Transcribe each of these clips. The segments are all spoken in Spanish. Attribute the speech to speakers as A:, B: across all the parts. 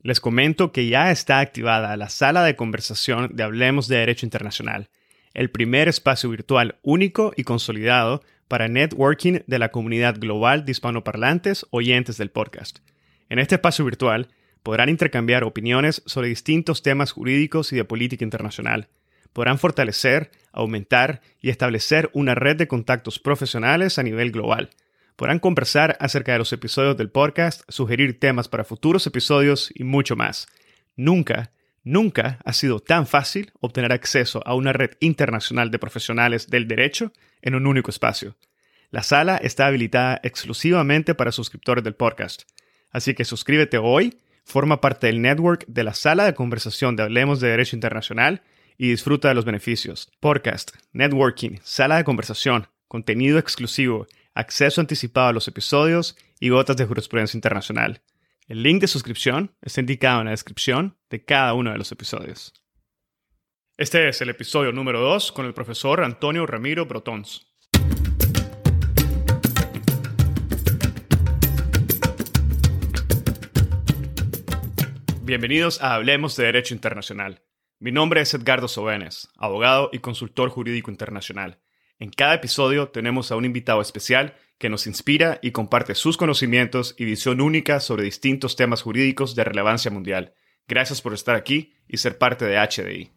A: Les comento que ya está activada la sala de conversación de Hablemos de Derecho Internacional, el primer espacio virtual único y consolidado para networking de la comunidad global de hispanoparlantes oyentes del podcast. En este espacio virtual podrán intercambiar opiniones sobre distintos temas jurídicos y de política internacional. Podrán fortalecer, aumentar y establecer una red de contactos profesionales a nivel global Podrán conversar acerca de los episodios del podcast, sugerir temas para futuros episodios y mucho más. Nunca, nunca ha sido tan fácil obtener acceso a una red internacional de profesionales del derecho en un único espacio. La sala está habilitada exclusivamente para suscriptores del podcast. Así que suscríbete hoy, forma parte del network de la sala de conversación de Hablemos de Derecho Internacional y disfruta de los beneficios. Podcast, networking, sala de conversación, contenido exclusivo acceso anticipado a los episodios y gotas de jurisprudencia internacional. El link de suscripción está indicado en la descripción de cada uno de los episodios. Este es el episodio número 2 con el profesor Antonio Ramiro Brotons. Bienvenidos a Hablemos de Derecho Internacional. Mi nombre es Edgardo Sobenes, abogado y consultor jurídico internacional en cada episodio tenemos a un invitado especial que nos inspira y comparte sus conocimientos y visión única sobre distintos temas jurídicos de relevancia mundial. Gracias por estar aquí y ser parte de HDI.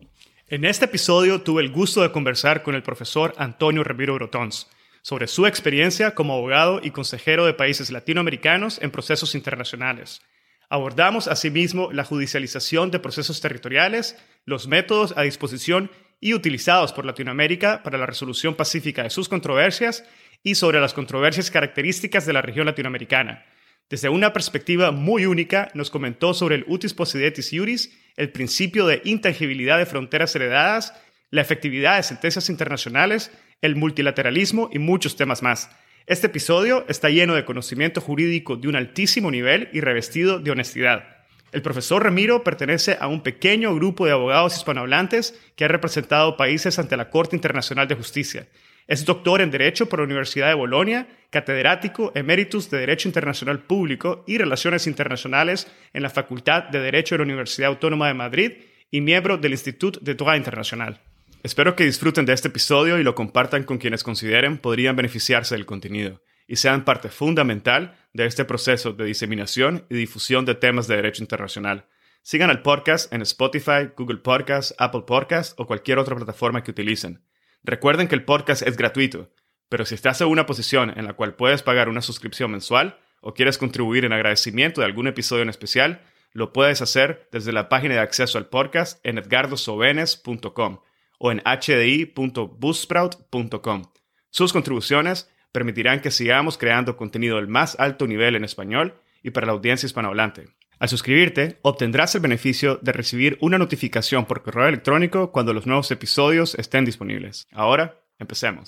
A: En este episodio tuve el gusto de conversar con el profesor Antonio Ramiro Brotons sobre su experiencia como abogado y consejero de países latinoamericanos en procesos internacionales. Abordamos asimismo la judicialización de procesos territoriales, los métodos a disposición y utilizados por Latinoamérica para la resolución pacífica de sus controversias y sobre las controversias características de la región latinoamericana. Desde una perspectiva muy única, nos comentó sobre el utis possidetis iuris, el principio de intangibilidad de fronteras heredadas, la efectividad de sentencias internacionales, el multilateralismo y muchos temas más. Este episodio está lleno de conocimiento jurídico de un altísimo nivel y revestido de honestidad. El profesor Ramiro pertenece a un pequeño grupo de abogados hispanohablantes que ha representado países ante la Corte Internacional de Justicia. Es doctor en Derecho por la Universidad de Bolonia, catedrático emeritus de Derecho Internacional Público y Relaciones Internacionales en la Facultad de Derecho de la Universidad Autónoma de Madrid y miembro del Institut de Droit Internacional. Espero que disfruten de este episodio y lo compartan con quienes consideren podrían beneficiarse del contenido y sean parte fundamental de este proceso de diseminación y difusión de temas de derecho internacional. Sigan el podcast en Spotify, Google Podcasts, Apple Podcasts o cualquier otra plataforma que utilicen. Recuerden que el podcast es gratuito, pero si estás en una posición en la cual puedes pagar una suscripción mensual o quieres contribuir en agradecimiento de algún episodio en especial, lo puedes hacer desde la página de acceso al podcast en edgardosobenes.com o en hdi.busprout.com. Sus contribuciones permitirán que sigamos creando contenido del más alto nivel en español y para la audiencia hispanohablante. Al suscribirte, obtendrás el beneficio de recibir una notificación por correo electrónico cuando los nuevos episodios estén disponibles. Ahora, empecemos.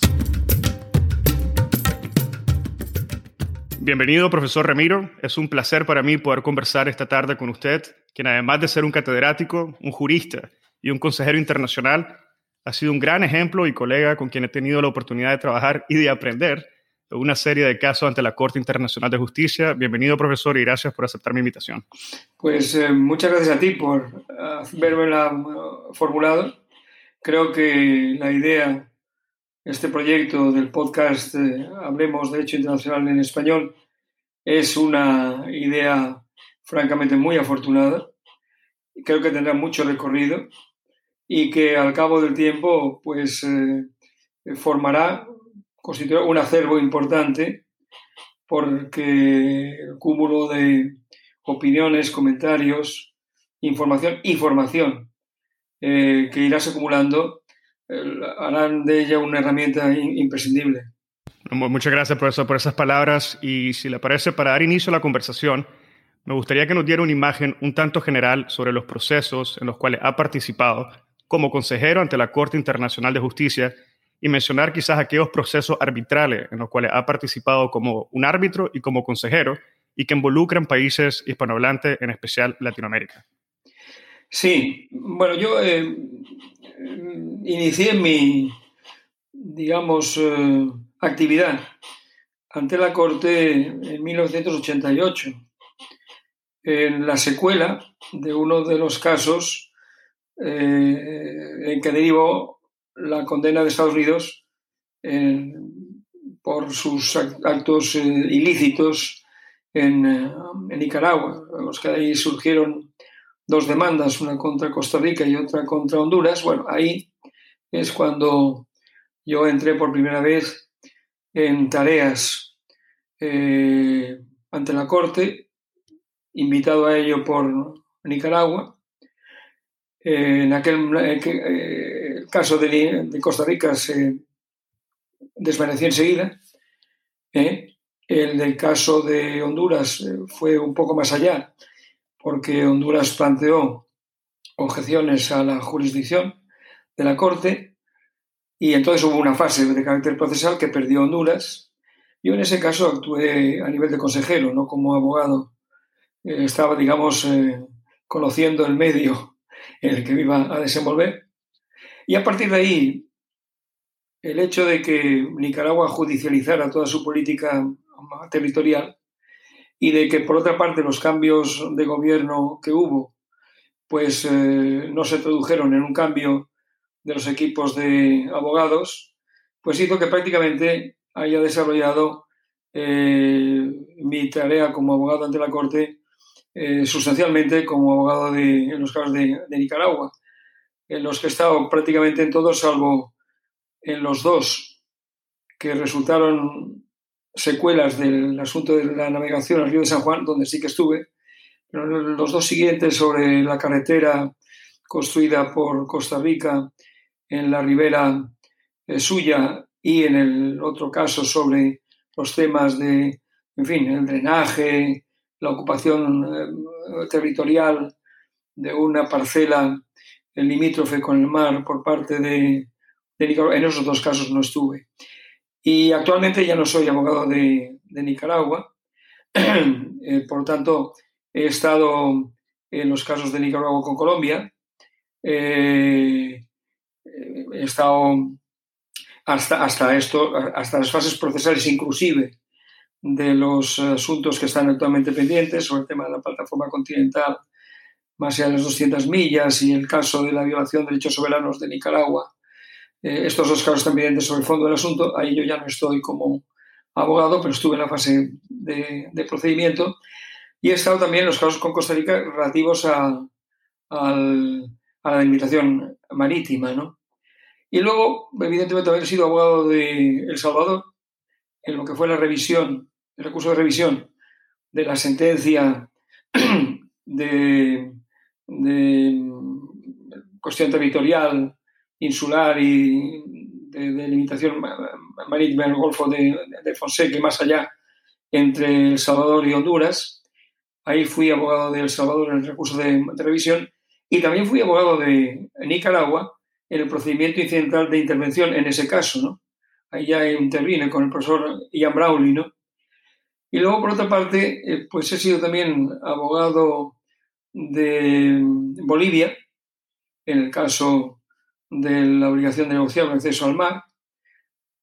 A: Bienvenido, profesor Ramiro. Es un placer para mí poder conversar esta tarde con usted, quien además de ser un catedrático, un jurista y un consejero internacional, ha sido un gran ejemplo y colega con quien he tenido la oportunidad de trabajar y de aprender una serie de casos ante la Corte Internacional de Justicia. Bienvenido, profesor, y gracias por aceptar mi invitación.
B: Pues eh, muchas gracias a ti por haberme uh, formulado. Creo que la idea, este proyecto del podcast eh, Hablemos de Derecho Internacional en Español, es una idea francamente muy afortunada. Creo que tendrá mucho recorrido y que al cabo del tiempo pues eh, formará constituye un acervo importante porque el cúmulo de opiniones, comentarios, información y formación eh, que irás acumulando harán de ella una herramienta imprescindible.
A: Muchas gracias por, eso, por esas palabras y si le parece, para dar inicio a la conversación, me gustaría que nos diera una imagen un tanto general sobre los procesos en los cuales ha participado como consejero ante la Corte Internacional de Justicia y mencionar quizás aquellos procesos arbitrales en los cuales ha participado como un árbitro y como consejero y que involucran países hispanohablantes, en especial Latinoamérica.
B: Sí, bueno, yo eh, inicié mi, digamos, eh, actividad ante la Corte en 1988. en la secuela de uno de los casos en que derivó la condena de Estados Unidos por sus actos ilícitos en, Nicaragua, los que ahí surgieron dos demandas, una contra Costa Rica y otra contra Honduras. Bueno, ahí es cuando yo entré por primera vez en tareas eh, ante la Corte, invitado a ello por Nicaragua. en aquel eh, caso de, Costa Rica se desvaneció enseguida. ¿eh? El del caso de Honduras fue un poco más allá porque Honduras planteó objeciones a la jurisdicción de la Corte y entonces hubo una fase de carácter procesal que perdió Honduras. Yo en ese caso actué a nivel de consejero, no como abogado. Eh, estaba, digamos, eh, conociendo el medio en el que me iba a desenvolver. Y a partir de ahí, el hecho de que Nicaragua judicializara toda su política territorial y de que por otra parte los cambios de gobierno que hubo pues eh, no se tradujeron en un cambio de los equipos de abogados, pues hizo que prácticamente haya desarrollado eh, mi tarea como abogado ante la Corte eh, sustancialmente como abogado de, en los casos de, de, Nicaragua, en los que he estado prácticamente en todos, salvo en los dos que resultaron secuelas del asunto de la navegación al río de San Juan, donde sí que estuve, pero los dos siguientes sobre la carretera construida por Costa Rica en la ribera eh, suya y en el otro caso sobre los temas de, en fin, el drenaje, la ocupación eh, territorial de una parcela limítrofe con el mar por parte de, Nicaragua. En esos dos casos no estuve. Y actualmente ya no soy abogado de, Nicaragua, eh, por tanto he estado en los casos de Nicaragua con Colombia, eh, he estado hasta, hasta, esto, hasta las fases procesales inclusive de los asuntos que están actualmente pendientes sobre el tema de la plataforma continental más allá de las 200 millas y el caso de la violación de derechos soberanos de Nicaragua eh, estos dos casos están pendientes sobre el fondo del asunto. Ahí yo ya no estoy como abogado, pero estuve en la fase de, procedimiento. Y he estado también en los casos con Costa Rica relativos a, la delimitación marítima. ¿no? Y luego, evidentemente, he sido abogado de El Salvador en lo que fue la revisión, el recurso de revisión de la sentencia de, de cuestión territorial insular y de, delimitación marítima en el Golfo de, Fonseca y más allá entre El Salvador y Honduras. Ahí fui abogado de El Salvador en el recurso de, revisión y también fui abogado de Nicaragua en el procedimiento incidental de intervención en ese caso, ¿no? Ahí ya intervine con el profesor Ian Brownlee, ¿no? Y luego, por otra parte, eh, pues he sido también abogado de Bolivia, en el caso de la obligación de negociar el acceso al mar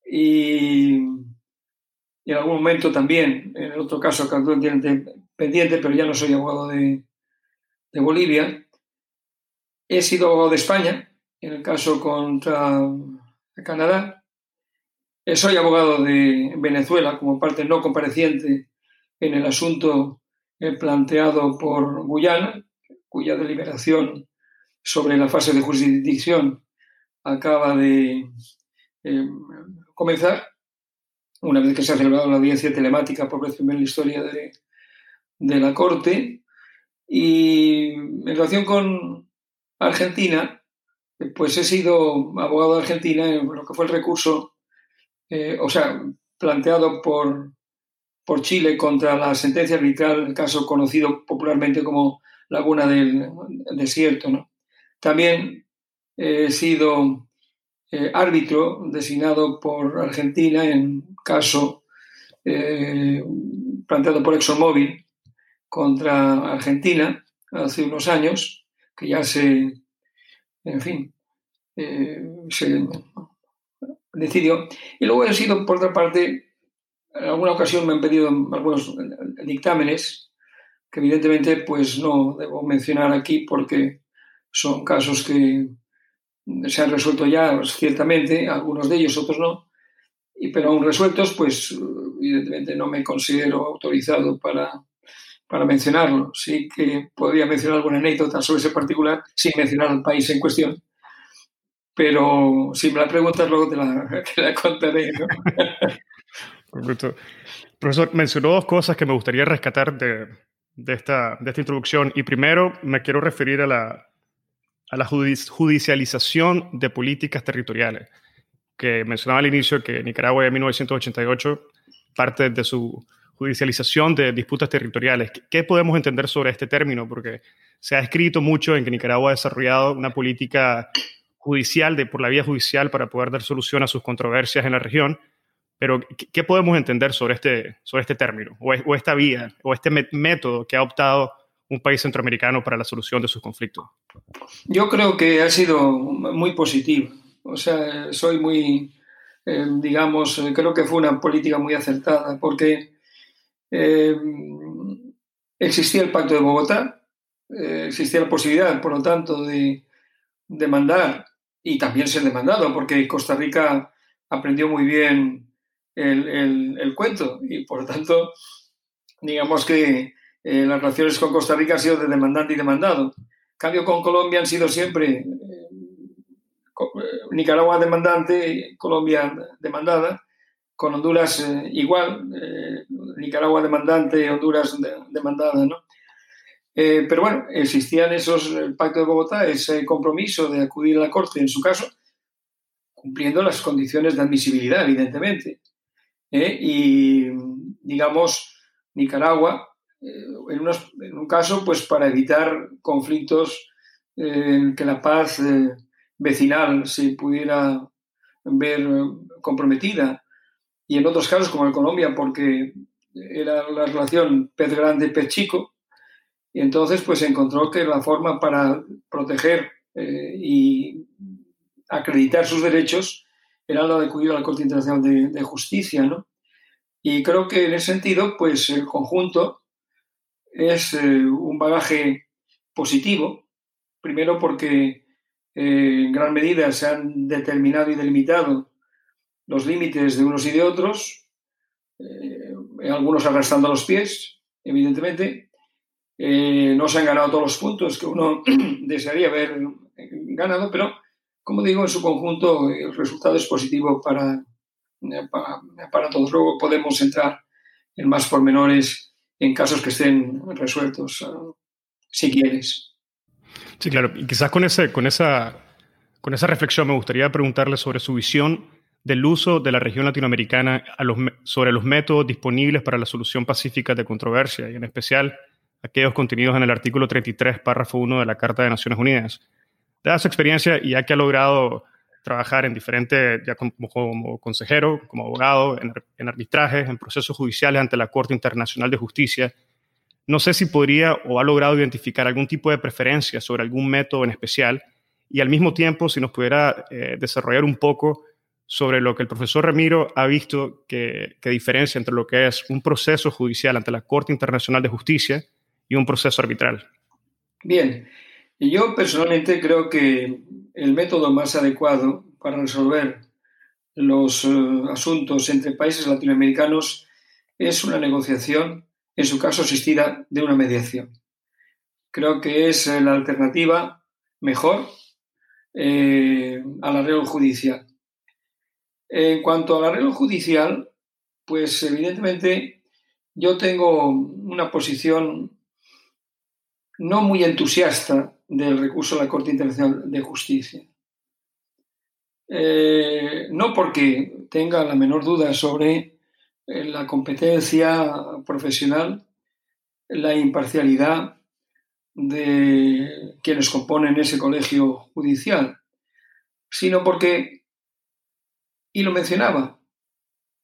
B: y, en algún momento también, en el otro caso que actualmente pendiente, pero ya no soy abogado de, Bolivia, he sido abogado de España, en el caso contra Canadá, eh, soy abogado de Venezuela como parte no compareciente en el asunto planteado por Guyana, cuya deliberación sobre la fase de jurisdicción acaba de eh, comenzar, una vez que se ha celebrado la audiencia telemática por vez primera en la historia de, la Corte. Y en relación con Argentina, pues he sido abogado de Argentina en lo que fue el recurso, eh, o sea, planteado por, por Chile contra la sentencia arbitral, el caso conocido popularmente como Laguna del Desierto. ¿no? También he sido eh, árbitro designado por Argentina en caso eh, planteado por ExxonMobil contra Argentina hace unos años, que ya se, en fin, eh, se decidió. Y luego he sido, por otra parte, en alguna ocasión me han pedido algunos dictámenes que evidentemente pues no debo mencionar aquí porque son casos que se han resuelto ya pues, ciertamente, algunos de ellos, otros no, y, pero aún resueltos, pues evidentemente no me considero autorizado para, para mencionarlo. Sí que podría mencionar alguna anécdota sobre ese particular sin mencionar al país en cuestión. Pero si me la preguntas, luego te la, te la contaré.
A: Profesor, mencionó dos cosas que me gustaría rescatar de, de, esta, de esta introducción. Y primero me quiero referir a la, a la judicialización de políticas territoriales, que mencionaba al inicio que Nicaragua en 1988 parte de su judicialización de disputas territoriales. ¿Qué podemos entender sobre este término? Porque se ha escrito mucho en que Nicaragua ha desarrollado una política judicial, de, por la vía judicial, para poder dar solución a sus controversias en la región. Pero, ¿qué podemos entender sobre este, sobre este término, o, esta vía, o este método que ha optado un país centroamericano para la solución de sus conflictos?
B: Yo creo que ha sido muy positivo. O sea, soy muy, eh, digamos, eh, creo que fue una política muy acertada, porque eh, existía el Pacto de Bogotá, existía la posibilidad, por lo tanto, de demandar y también ser demandado, porque Costa Rica aprendió muy bien el, cuento y, por tanto, digamos que eh, las relaciones con Costa Rica han sido de demandante y demandado. cambio, con Colombia han sido siempre eh, eh, Nicaragua demandante, Colombia demandada, con Honduras igual, Nicaragua demandante, Honduras demandada, ¿no? pero bueno, existían esos, el Pacto de Bogotá, ese compromiso de acudir a la Corte, en su caso, cumpliendo las condiciones de admisibilidad, evidentemente. Y, digamos, Nicaragua en, un caso, pues para evitar conflictos en que la paz eh, vecinal se pudiera ver comprometida. Y en otros casos, como en Colombia, porque era la relación pez grande, pez chico, y entonces pues encontró que la forma para proteger eh, y acreditar sus derechos era la de acudir a la Corte Internacional de, Justicia, ¿no? Y creo que en ese sentido, pues el conjunto es eh, un bagaje positivo, primero porque eh, en gran medida se han determinado y delimitado los límites de unos y de otros, eh, algunos arrastrando los pies, evidentemente. no se han ganado todos los puntos que uno desearía haber ganado, pero como digo, en su conjunto el resultado es positivo para, para, para todos. Luego podemos entrar en más pormenores en casos que estén resueltos, ah, si quieres.
A: Sí, claro. Y quizás con, ese, con, esa, con esa reflexión me gustaría preguntarle sobre su visión del uso de la región latinoamericana a los, sobre los métodos disponibles para la solución pacífica de controversia, y en especial aquellos contenidos en el artículo 33, párrafo 1 de la Carta de Naciones Unidas. Dada su experiencia y ya que ha logrado trabajar en diferentes, ya como, consejero, como abogado, en, en, arbitrajes, en procesos judiciales ante la Corte Internacional de Justicia. No sé si podría o ha logrado identificar algún tipo de preferencia sobre algún método en especial y al mismo tiempo si nos pudiera eh, desarrollar un poco sobre lo que el profesor Ramiro ha visto que, que diferencia entre lo que es un proceso judicial ante la Corte Internacional de Justicia y un proceso arbitral.
B: Bien, yo personalmente creo que el método más adecuado para resolver los eh, asuntos entre países latinoamericanos es una negociación, en su caso asistida de una mediación. Creo que es eh, la alternativa mejor eh, al arreglo judicial. En cuanto al arreglo judicial, pues evidentemente yo tengo una posición no muy entusiasta del recurso a la Corte Internacional de Justicia. Eh, no porque tenga la menor duda sobre eh, la competencia profesional, la imparcialidad de quienes componen ese colegio judicial, sino porque, y lo mencionaba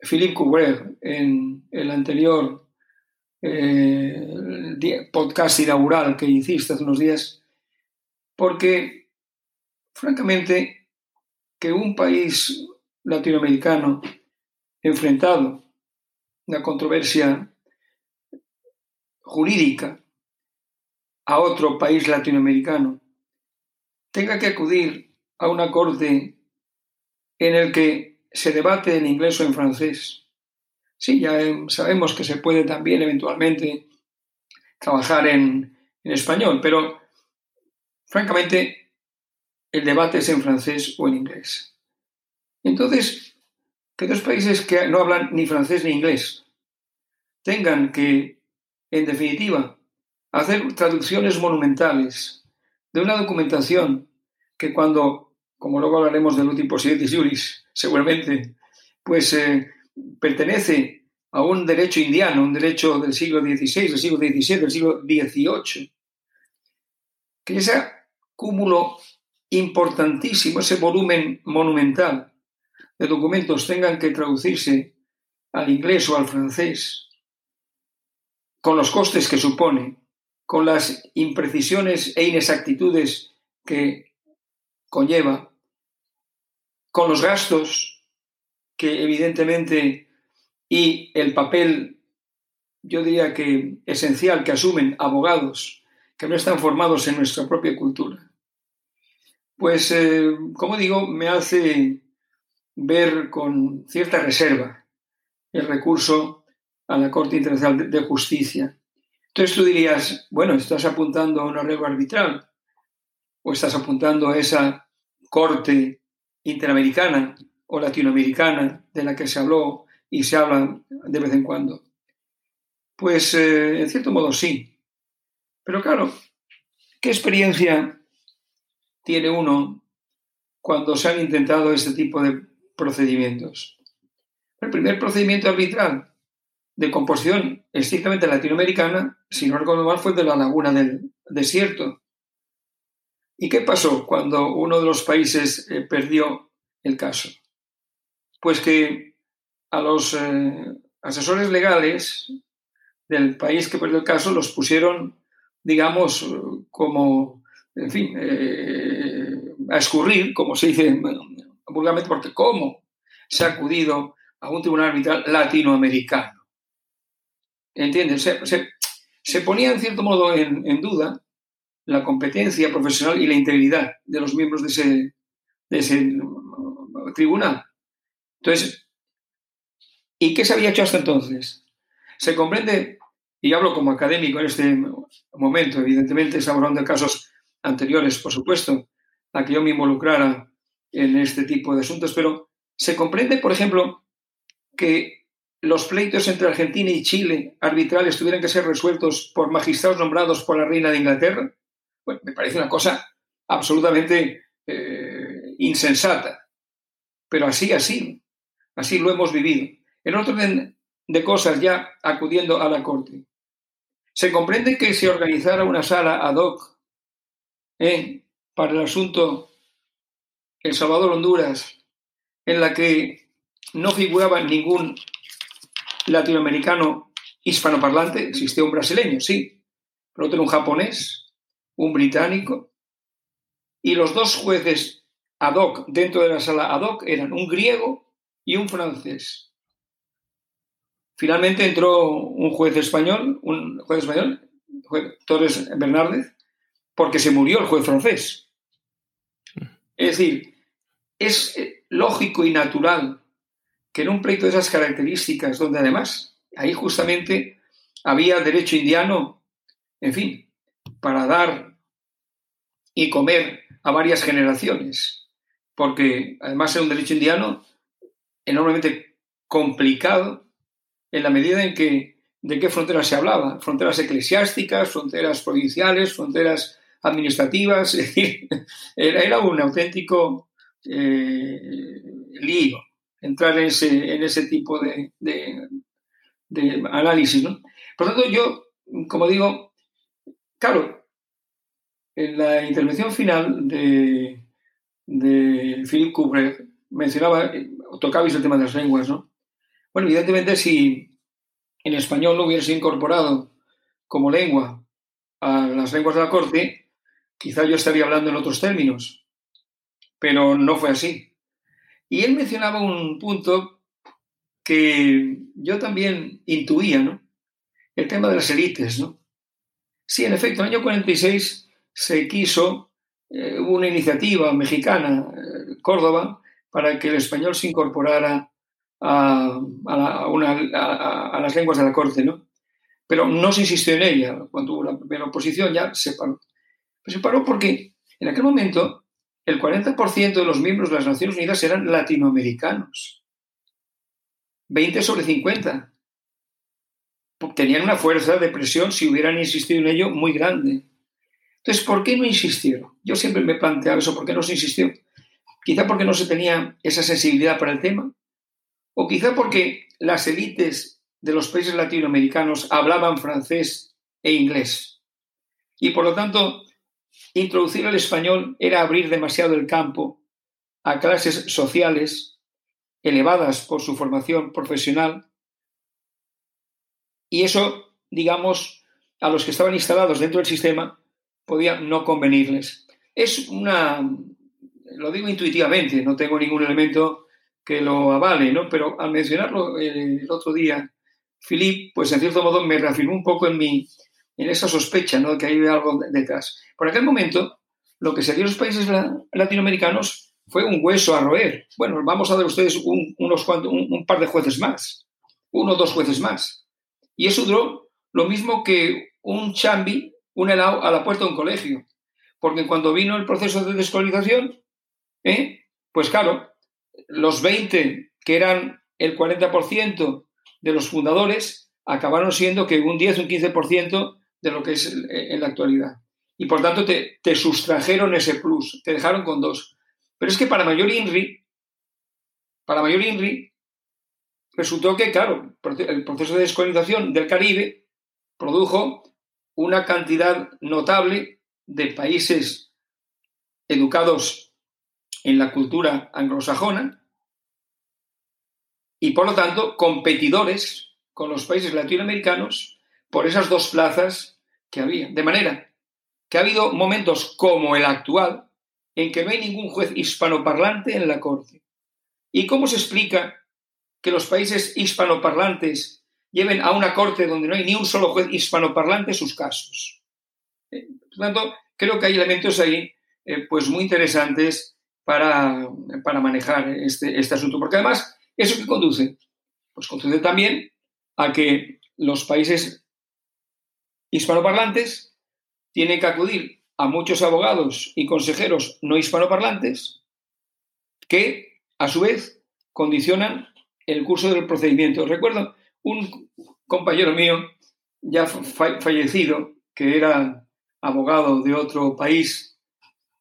B: Philippe Coubret en el anterior eh, podcast inaugural que hiciste hace unos días, porque, francamente, que un país latinoamericano enfrentado a una controversia jurídica a otro país latinoamericano tenga que acudir a una corte en el que se debate en inglés o en francés. Sí, ya sabemos que se puede también eventualmente trabajar en, en español, pero francamente el debate es en francés o en inglés. Entonces, que dos países que no hablan ni francés ni inglés tengan que, en definitiva, hacer traducciones monumentales de una documentación que cuando, como luego hablaremos del último de juris, seguramente, pues eh, pertenece a un derecho indiano, un derecho del siglo XVI, del siglo XVII, del siglo XVIII, que ese cúmulo importantísimo, ese volumen monumental de documentos tengan que traducirse al inglés o al francés, con los costes que supone, con las imprecisiones e inexactitudes que conlleva, con los gastos que evidentemente y el papel, yo diría que esencial que asumen abogados que no están formados en nuestra propia cultura. Pues, eh, como digo, me hace ver con cierta reserva el recurso a la Corte Internacional de Justicia. Entonces tú dirías, bueno, estás apuntando a un arreglo arbitral o estás apuntando a esa Corte Interamericana o Latinoamericana de la que se habló y se habla de vez en cuando. Pues eh, en cierto modo sí. Pero claro, ¿qué experiencia tiene uno cuando se han intentado este tipo de procedimientos? El primer procedimiento arbitral de composición estrictamente latinoamericana, si no recuerdo mal, fue de la laguna del desierto. ¿Y qué pasó cuando uno de los países eh, perdió el caso? Pues que a los eh, asesores legales del país que perdió el caso los pusieron, digamos, como, en fin, eh, a escurrir, como se dice vulgarmente, porque ¿cómo se ha acudido a un tribunal arbitral latinoamericano? ¿Entiendes? Se, ponía en cierto modo en, duda la competencia profesional y la integridad de los miembros de ese, de ese tribunal. Entonces, ¿y qué se había hecho hasta entonces? Se comprende, y hablo como académico en este momento, evidentemente, estamos hablando de casos anteriores, por supuesto, a que yo me involucrara en este tipo de asuntos, pero se comprende, por ejemplo, que los pleitos entre Argentina y Chile arbitrales tuvieran que ser resueltos por magistrados nombrados por la reina de Inglaterra, bueno, me parece una cosa absolutamente eh, insensata. Pero así, así, así lo hemos vivido. En orden de cosas, ya acudiendo a la Corte, se comprende que se organizara una sala ad hoc eh, para el asunto El Salvador-Honduras, en la que no figuraba ningún latinoamericano hispanoparlante, existía un brasileño, sí, pero otro un japonés, un británico, y los dos jueces ad hoc dentro de la sala ad hoc eran un griego y un francés. Finalmente entró un juez español, un juez español, juez Torres Bernárdez, porque se murió el juez francés. Es decir, es eh, lógico y natural que en un pleito de esas características, donde además ahí justamente había derecho indiano, en fin, para dar y comer a varias generaciones, porque además era un derecho indiano enormemente complicado en la medida en que de qué fronteras se hablaba, fronteras eclesiásticas, fronteras provinciales, fronteras administrativas, era, un auténtico eh, lío entrar en ese, en ese tipo de, análisis. ¿no? Por lo tanto, yo, como digo, claro, en la intervención final de, de Philip Kubrick mencionaba, tocabais el tema de las lenguas, ¿no? Bueno, evidentemente si en español no hubiese incorporado como lengua a las lenguas de la corte, quizá yo estaría hablando en otros términos, pero no fue así. Y él mencionaba un punto que yo también intuía, ¿no? El tema de las élites, ¿no? Sí, en efecto, en el año 46 se quiso, eh, una iniciativa mexicana, eh, Córdoba, para que el español se incorporara a, las lenguas de la corte, ¿no? Pero no se insistió en ella. Cuando hubo la primera oposición ya se paró. se paró porque en aquel momento el 40% de los miembros de las Naciones Unidas eran latinoamericanos. 20 sobre 50. Tenían una fuerza de presión, si hubieran insistido en ello, muy grande. Entonces, ¿por qué no insistieron? Yo siempre me he planteado eso, ¿por qué no se insistió? Quizá porque no se tenía esa sensibilidad para el tema, o quizá porque las élites de los países latinoamericanos hablaban francés e inglés. Y por lo tanto, introducir el español era abrir demasiado el campo a clases sociales elevadas por su formación profesional. Y eso, digamos, a los que estaban instalados dentro del sistema podía no convenirles. Es una, lo digo intuitivamente, no tengo ningún elemento que lo avale, ¿no? Pero al mencionarlo el otro día, Philip, pues en cierto modo me reafirmó un poco en mi, en esa sospecha, ¿no? Que hay algo detrás. Por aquel momento, lo que se dio en los países latinoamericanos fue un hueso a roer. Bueno, vamos a dar a ustedes un, unos un, par de jueces más, uno o dos jueces más. Y eso duró lo mismo que un chambi, un helado a la puerta de un colegio. Porque cuando vino el proceso de descolonización, ¿eh? pues claro, los 20, que eran el 40% de los fundadores, acabaron siendo que un 10 o un 15% de lo que es en la actualidad. Y por tanto te, te, sustrajeron ese plus, te dejaron con dos. Pero es que para Mayor Inri, para Mayor Inri, resultó que, claro, el proceso de descolonización del Caribe produjo una cantidad notable de países educados en la cultura anglosajona y por lo tanto competidores con los países latinoamericanos por esas dos plazas que había. De manera que ha habido momentos como el actual en que no hay ningún juez hispanoparlante en la Corte. ¿Y cómo se explica que los países hispanoparlantes lleven a una Corte donde no hay ni un solo juez hispanoparlante sus casos? Eh, por lo tanto, creo que hay elementos ahí eh, pues muy interesantes para, para manejar este, este asunto. Porque además, ¿eso qué conduce? Pues conduce también a que los países hispanoparlantes tienen que acudir a muchos abogados y consejeros no hispanoparlantes que, a su vez, condicionan el curso del procedimiento. Recuerdo un compañero mío, ya fallecido, que era abogado de otro país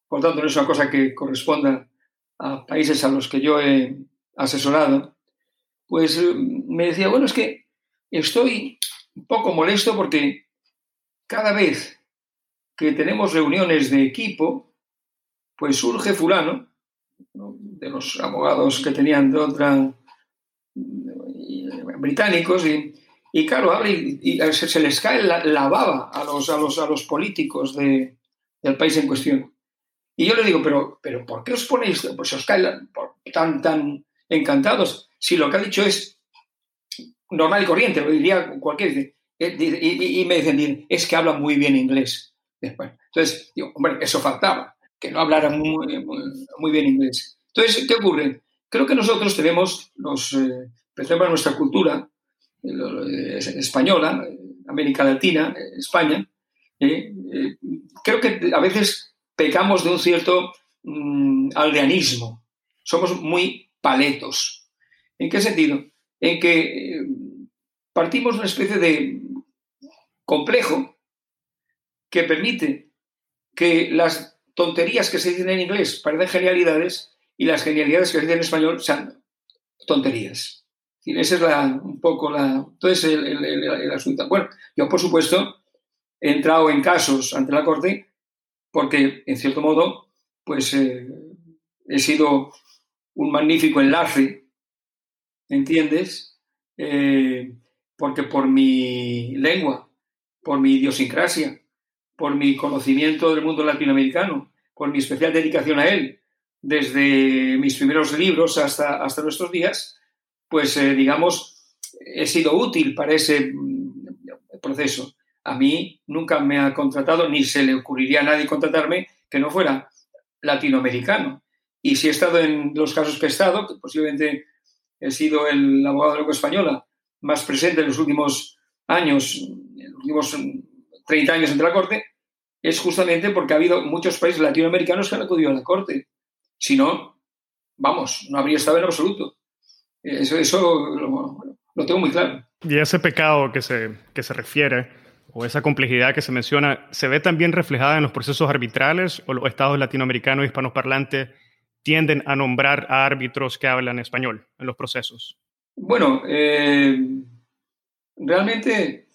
B: por tanto no es una cosa que corresponda a países a los que yo he asesorado, pues eh, me decía, bueno, es que estoy un poco molesto porque cada vez que tenemos reuniones de equipo, pues surge fulano, de los abogados que tenían de otra, británicos, y, claro, y, se, les cae la, baba a los, a los, a los políticos del país en cuestión. Y yo le digo, pero, pero ¿por qué os ponéis, pues os tan, tan encantados? Si lo que ha dicho es normal y corriente, lo diría cualquier. Eh, y, me dicen, es que habla muy bien inglés. entonces, digo, hombre, eso faltaba, que no hablara muy, bien inglés. Entonces, ¿qué ocurre? Creo que nosotros tenemos, los, eh, nuestra cultura eh, española, América Latina, España, eh, creo que a veces pecamos de un cierto mm, aldeanismo. Somos muy paletos. ¿En qué sentido? En que eh, partimos de una especie de complejo que permite que las tonterías que se dicen en inglés parecen genialidades y las genialidades que se dicen en español sean tonterías. Esa es un poco la. Entonces, el, el, asunto. Bueno, yo, por supuesto, he entrado en casos ante la Corte porque en cierto modo, pues eh, he sido un magnífico enlace, ¿entiendes? Eh, porque por mi lengua, por mi idiosincrasia, por mi conocimiento del mundo latinoamericano, por mi especial dedicación a él, desde mis primeros libros hasta, hasta nuestros días, pues eh, digamos, he sido útil para ese mm, proceso. A mí nunca me ha contratado, ni se le ocurriría a nadie contratarme que no fuera latinoamericano. Y si he estado en los casos que he estado, que posiblemente he sido el abogado de lengua española más presente en los últimos años, en los últimos 30 años entre la Corte, es justamente porque ha habido muchos países latinoamericanos que han acudido a la Corte. Si no, vamos, no habría estado en absoluto. Eso, eso lo, tengo muy claro.
A: Y ese pecado que se, que se refiere, o esa complejidad que se menciona, ¿se ve también reflejada en los procesos arbitrales o los estados latinoamericanos y hispanoparlantes tienden a nombrar a árbitros que hablan español en los procesos?
B: Bueno, eh, realmente,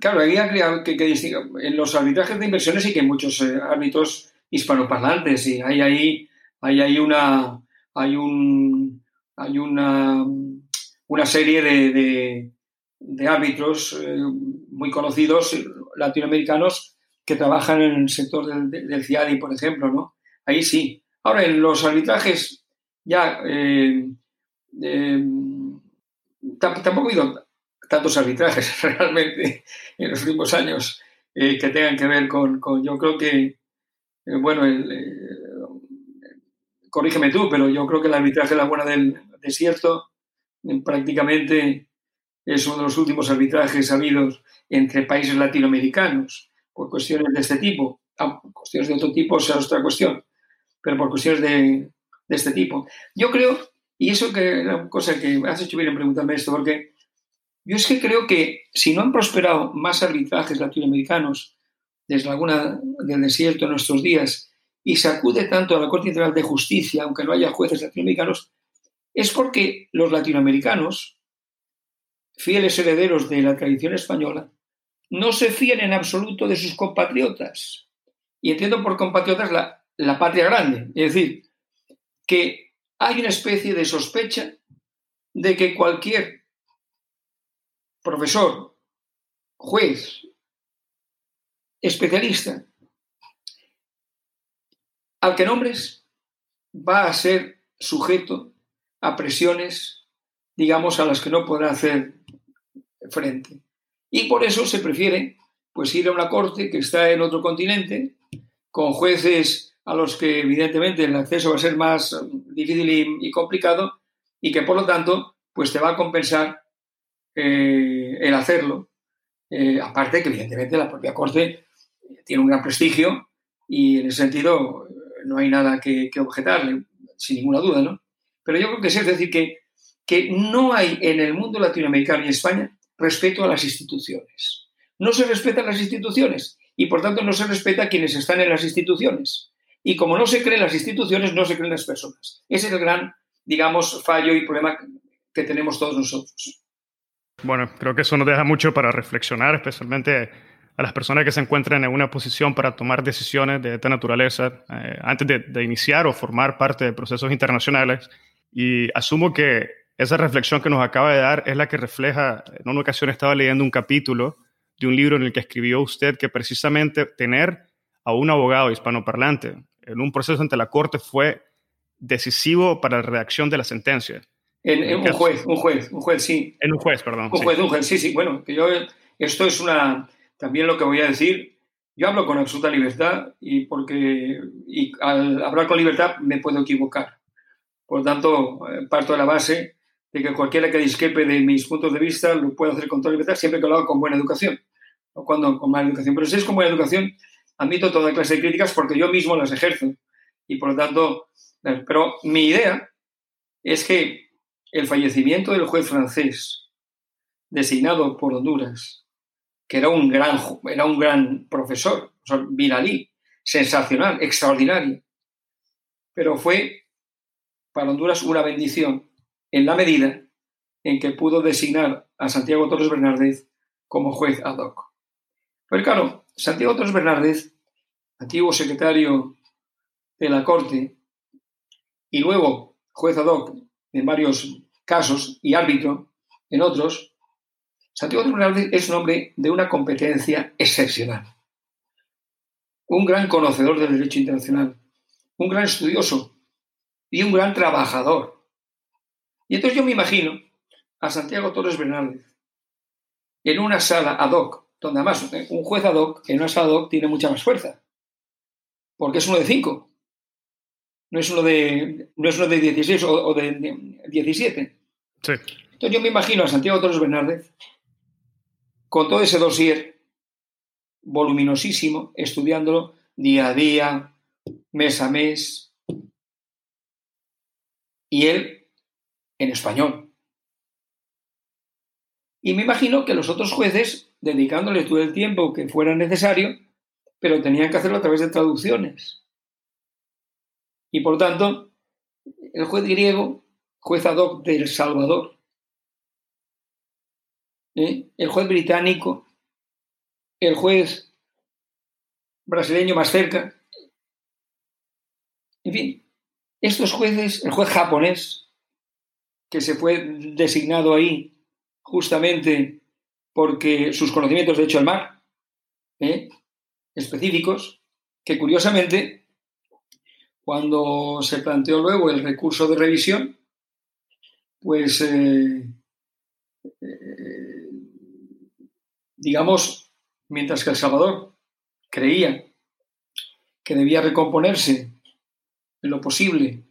B: claro, había que, que, en los arbitrajes de inversiones sí que hay muchos eh, árbitros hispanoparlantes y hay ahí, hay una, hay un, hay una, una serie de, de, árbitros eh, muy conocidos latinoamericanos que trabajan en el sector del, del CIADI, por ejemplo, ¿no? Ahí sí. Ahora, en los arbitrajes ya eh, eh, tampoco ha habido tantos arbitrajes realmente en los últimos años que tengan que ver con, con yo creo que, bueno, corrígeme tú, pero yo creo que el arbitraje de la Buena del Desierto prácticamente es uno de los últimos arbitrajes habidos entre países latinoamericanos por cuestiones de este tipo. Ah, cuestiones de otro tipo sea otra cuestión, pero por cuestiones de, este tipo. Yo creo, y eso que es una cosa que has hecho bien en preguntarme esto, porque yo es que creo que si no han prosperado más arbitrajes latinoamericanos desde la Laguna del Desierto en nuestros días y se acude tanto a la Corte Internacional de Justicia, aunque no haya jueces latinoamericanos, es porque los latinoamericanos, fieles herederos de la tradición española, no se fían en absoluto de sus compatriotas. Y entiendo por compatriotas la, la patria grande. Es decir, que hay una especie de sospecha de que cualquier profesor, juez, especialista, al que nombres, va a ser sujeto a presiones, digamos, a las que no podrá hacer frente. Y por eso se prefiere pues ir a una corte que está en otro continente, con jueces a los que evidentemente el acceso va a ser más difícil y, complicado, y que por lo tanto pues te va a compensar eh, el hacerlo. Eh, aparte que evidentemente la propia corte tiene un gran prestigio y en ese sentido no hay nada que, que objetarle, sin ninguna duda, ¿no? Pero yo creo que sí, es decir, que, que no hay en el mundo latinoamericano y España respeto a las instituciones. No se respetan las instituciones y por tanto no se respeta a quienes están en las instituciones. Y como no se creen las instituciones, no se creen las personas. Ese es el gran, digamos, fallo y problema que tenemos todos nosotros.
A: Bueno, creo que eso nos deja mucho para reflexionar, especialmente a las personas que se encuentran en una posición para tomar decisiones de esta naturaleza eh, antes de, de, iniciar o formar parte de procesos internacionales y asumo que esa reflexión que nos acaba de dar es la que refleja, en una ocasión estaba leyendo un capítulo de un libro en el que escribió usted que precisamente tener a un abogado hispanoparlante en un proceso ante la Corte fue decisivo para la redacción de la sentencia.
B: En, un juez, un juez, un juez, sí.
A: En un juez, perdón.
B: Un juez, un juez, sí, sí. Bueno, yo, esto es una, también lo que voy a decir, yo hablo con absoluta libertad y porque y al hablar con libertad me puedo equivocar. Por lo tanto, eh, parto de la base de que cualquiera que disquepe de mis puntos de vista lo puede hacer con toda libertad siempre que lo haga con buena educación, no cuando con mala educación. Pero si es con buena educación, admito toda clase de críticas porque yo mismo las ejerzo. Y por lo tanto, pero mi idea es que el fallecimiento del juez francés designado por Honduras, que era un gran, era un gran profesor, o sea, sensacional, extraordinario, pero fue para Honduras una bendición en la medida en que pudo designar a Santiago Torres Bernardez como juez ad hoc. Pero claro, Santiago Torres Bernardez, antiguo secretario de la Corte y luego juez ad hoc en varios casos y árbitro en otros, Santiago Torres Bernardez es un hombre de una competencia excepcional, un gran conocedor del derecho internacional, un gran estudioso y un gran trabajador. Y entonces yo me imagino a Santiago Torres Bernárdez en una sala ad hoc donde además un juez ad hoc en una sala ad hoc tiene mucha más fuerza, porque es uno de cinco, no es uno de, no es uno de 16 o, de 17.
A: Sí.
B: Entonces yo me imagino a Santiago Torres Bernárdez con todo ese dossier voluminosísimo, estudiándolo día a día, mes a mes, y él en español. Y me imagino que los otros jueces, dedicándole todo el tiempo que fuera necesario, pero tenían que hacerlo a través de traducciones. Y por tanto, el juez griego, juez ad hoc de El Salvador, ¿eh? el juez británico, el juez brasileño más cerca, en fin, estos jueces, el juez japonés, que se fue designado ahí justamente porque sus conocimientos de hecho el mar, ¿eh? específicos, que curiosamente, cuando se planteó luego el recurso de revisión, pues, eh, eh, digamos, mientras que El Salvador creía que debía recomponerse en lo posible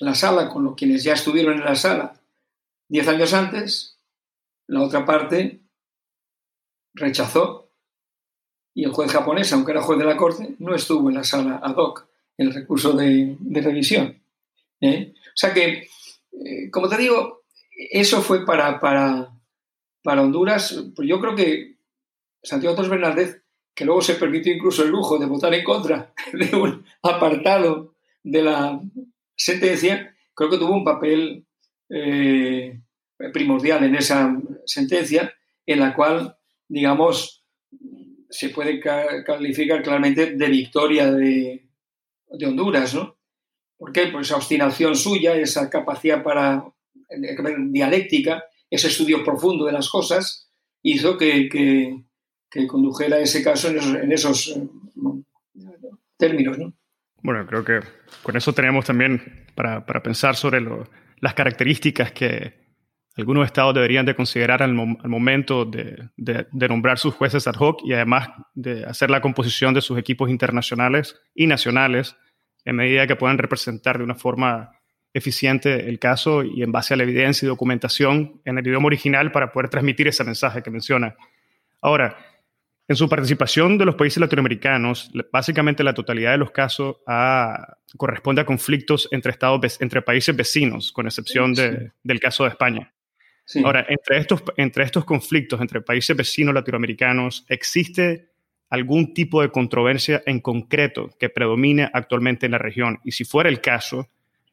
B: la sala con los quienes ya estuvieron en la sala diez años antes, la otra parte rechazó y el juez japonés, aunque era juez de la corte, no estuvo en la sala ad hoc, el recurso de, revisión. ¿eh? O sea que, eh, como te digo, eso fue para, para, para Honduras, pues yo creo que Santiago Torres Bernárdez, que luego se permitió incluso el lujo de votar en contra de un apartado de la sentencia, creo que tuvo un papel eh, primordial en esa sentencia, en la cual, digamos, se puede calificar claramente de victoria de, Honduras, ¿no? ¿Por qué? Pues esa obstinación suya, esa capacidad para dialéctica, ese estudio profundo de las cosas, hizo que, que, condujera ese caso en esos, en esos eh, términos, ¿no?
A: Bueno, creo que con eso tenemos también para, para pensar sobre las características que algunos estados deberían de considerar al, momento de, de, nombrar sus jueces ad hoc y además de hacer la composición de sus equipos internacionales y nacionales en medida que puedan representar de una forma eficiente el caso y en base a la evidencia y documentación en el idioma original para poder transmitir ese mensaje que menciona. Ahora, en su participación de los países latinoamericanos, básicamente la totalidad de los casos corresponde a conflictos entre, estados, entre países vecinos, con excepción del caso de España. Ahora, entre estos, entre estos conflictos entre países vecinos latinoamericanos, ¿existe algún tipo de controversia en concreto que predomine actualmente en la región? Y si fuera el caso,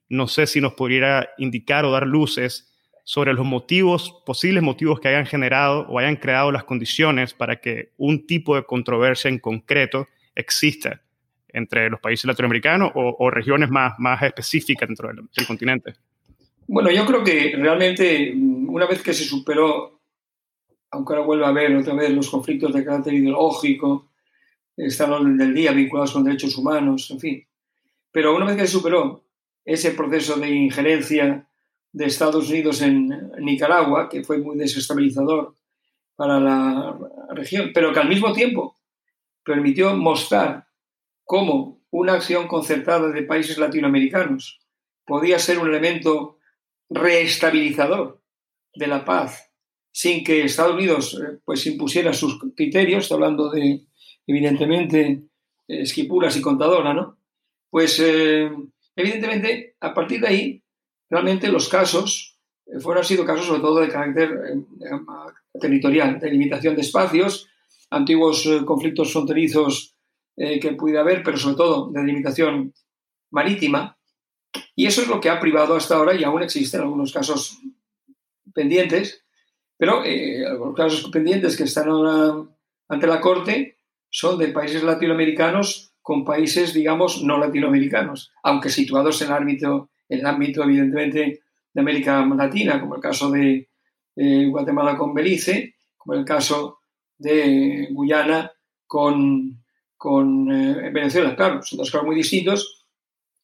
A: no sé si nos pudiera indicar o dar luces sobre los motivos, posibles motivos que hayan generado o hayan creado las condiciones para que un tipo de controversia en concreto exista entre los países latinoamericanos o, regiones más, más específicas dentro del, continente.
B: Bueno, yo creo que realmente mm, una vez que se superó, aunque ahora vuelva a haber otra vez los conflictos de carácter ideológico, están del día vinculados con derechos humanos, en fin. Pero una vez que se superó ese proceso de injerencia de Estados Unidos en Nicaragua, que fue muy desestabilizador para la región, pero que al mismo tiempo permitió mostrar cómo una acción concertada de países latinoamericanos podía ser un elemento reestabilizador de la paz sin que Estados Unidos eh, pues impusiera sus criterios, hablando de evidentemente Esquipulas y Contadora, ¿no? Pues eh, evidentemente a partir de ahí realmente los casos eh, fueron sido casos sobre todo de carácter eh, eh, territorial, de limitación de espacios, antiguos conflictos fronterizos que pudiera haber, pero sobre todo de limitación marítima. Y eso es lo que ha privado hasta ahora y aún existen algunos casos pendientes, pero los casos pendientes que están ahora ante la Corte son de países latinoamericanos con países, digamos, no latinoamericanos, aunque situados en el ámbito el ámbito, evidentemente, de América Latina, como el caso de Guatemala con Belice, como el caso de Guyana con, con eh, Venezuela. Claro, son dos casos muy distintos,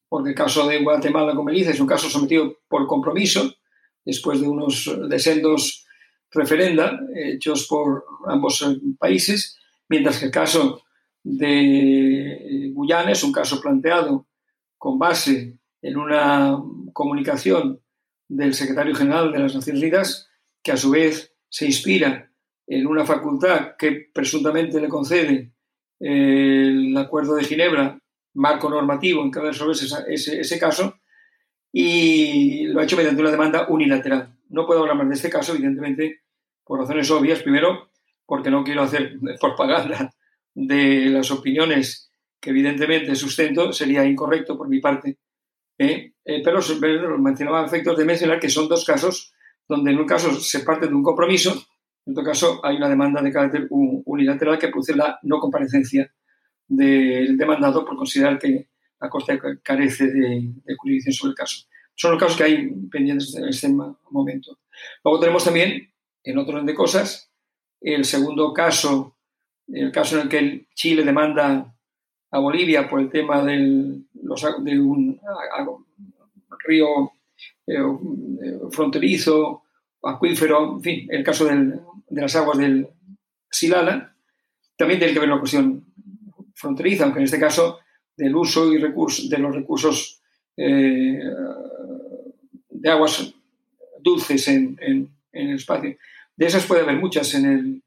B: porque el caso de Guatemala con Belice es un caso sometido por compromiso, después de unos de sendos referenda hechos por ambos países, mientras que el caso de Guyana es un caso planteado con base en una comunicación del secretario general de las Naciones Unidas, que a su vez se inspira en una facultad que presuntamente le concede el Acuerdo de Ginebra, marco normativo en cada resolver ese, ese, caso, y lo ha hecho mediante una demanda unilateral. No puedo hablar más de este caso, evidentemente, por razones obvias. Primero, porque no quiero hacer propaganda de las opiniones que evidentemente sustento, sería incorrecto por mi parte. ¿Eh? Eh, pero, pero mencionaba efectos de mencionar que son dos casos donde en un caso se parte de un compromiso en todo caso, hay una demanda de carácter unilateral que produce la no comparecencia del demandado por considerar que la Corte carece de, jurisdicción sobre el caso. Son los casos que hay pendientes en este momento. Luego tenemos también, en otro orden de cosas, el segundo caso, el caso en el que Chile demanda a Bolivia por el tema del, de un río eh, fronterizo, acuífero, en fin, el caso de las aguas del Silala, también tiene que ver una cuestión fronteriza, aunque en este caso del uso y recurso, de los recursos eh, de aguas dulces en, el espacio. De esas puede haber muchas en el,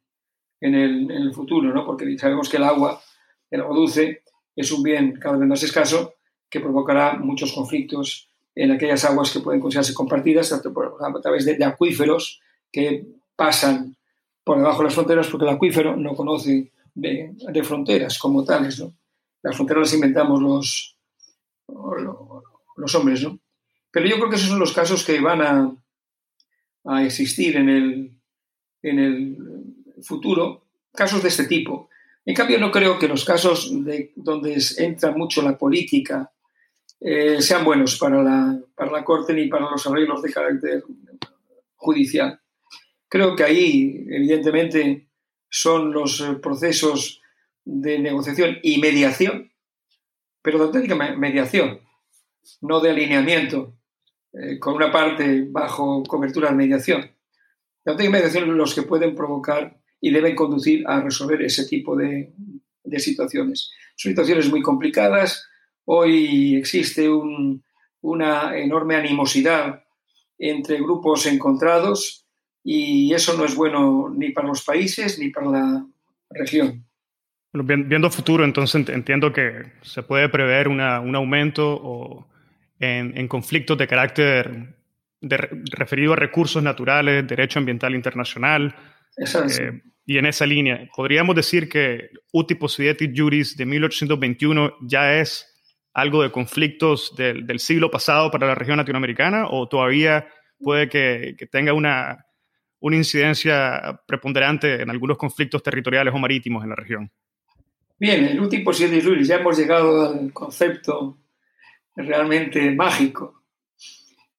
B: en el, futuro, ¿no? porque sabemos que el agua, el agua dulce, es un bien cada vez más escaso que provocará muchos conflictos en aquellas aguas que pueden considerarse compartidas, tanto por, a través de, acuíferos que pasan por debajo de las fronteras porque el acuífero no conoce de, fronteras como tales. Las fronteras las inventamos los, los hombres. ¿no? Pero yo creo que esos son los casos que van a, a existir en el, en el futuro, casos de este tipo. En cambio, no creo que los casos de, donde entra mucho la política eh, sean buenos para la, para la Corte ni para los arreglos de carácter judicial. Creo que ahí, evidentemente, son los eh, procesos de negociación y mediación, pero de auténtica mediación, no de alineamiento, eh, con una parte bajo cobertura de mediación. De auténtica mediación los que pueden provocar y deben conducir a resolver ese tipo de, de situaciones. Son situaciones muy complicadas. Hoy existe un, una enorme animosidad entre grupos encontrados y eso no es bueno ni para los países ni para la región.
A: viendo futuro, entonces entiendo que se puede prever un aumento o en, conflictos de carácter referido a recursos naturales, derecho ambiental internacional.
B: Eh,
A: y en esa línea, ¿podríamos decir que Uti Possidetis Juris de 1821 ya es algo de conflictos del, siglo pasado para la región latinoamericana o todavía puede que tenga una, una incidencia preponderante en algunos conflictos territoriales o marítimos en la región.
B: Bien, el último 7 de julio ya hemos llegado al concepto realmente mágico.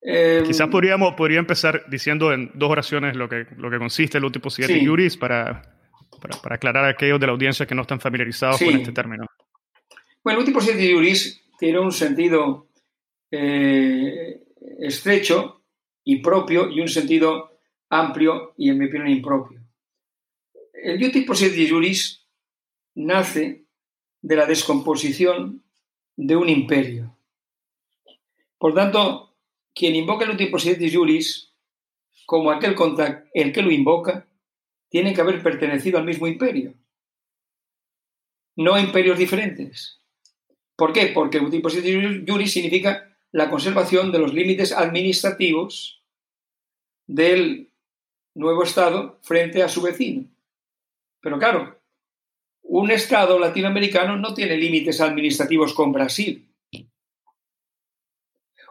A: Eh, Quizás podríamos podría empezar diciendo en dos oraciones lo que, lo que consiste el último 7 de juris para, para, aclarar a aquellos de la audiencia que no están familiarizados con este término.
B: Bueno, el último 7 de juris tiene un sentido eh, estrecho y propio y un sentido amplio y, en mi opinión, impropio. El tipo de juris nace de la descomposición de un imperio. Por tanto, quien invoca el tipo de juris, como aquel contra el que lo invoca, tiene que haber pertenecido al mismo imperio, no a imperios diferentes. ¿Por qué? Porque tipo de juris significa la conservación de los límites administrativos del nuevo Estado frente a su vecino. Pero claro, un Estado latinoamericano no tiene límites administrativos con Brasil.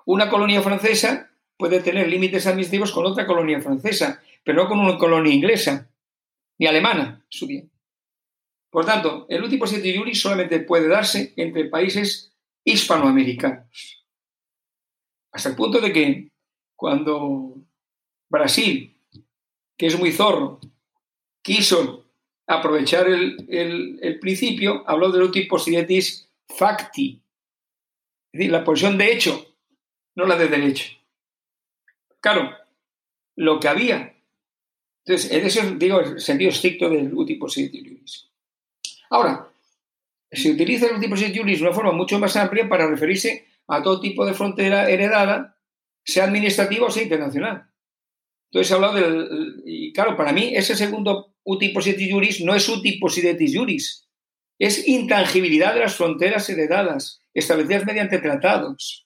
B: Una colonia francesa puede tener límites administrativos con otra colonia francesa, pero no con una colonia inglesa ni alemana, su bien. Por tanto, el último 7 de solamente puede darse entre países hispanoamericanos. Hasta el punto de que cuando Brasil que es muy zorro, quiso aprovechar el, principio, habló de tipo possidetis facti, es decir, la posición de hecho, no la de derecho. Claro, lo que había Entonces, en ese digo, el sentido estricto del uti juris. Ahora, se utiliza el uti juris de una forma mucho más amplia para referirse a todo tipo de frontera heredada, sea administrativa o sea internacional. Entonces, he hablado del. Y claro, para mí, ese segundo uti juris no es uti juris, es intangibilidad de las fronteras heredadas, establecidas mediante tratados.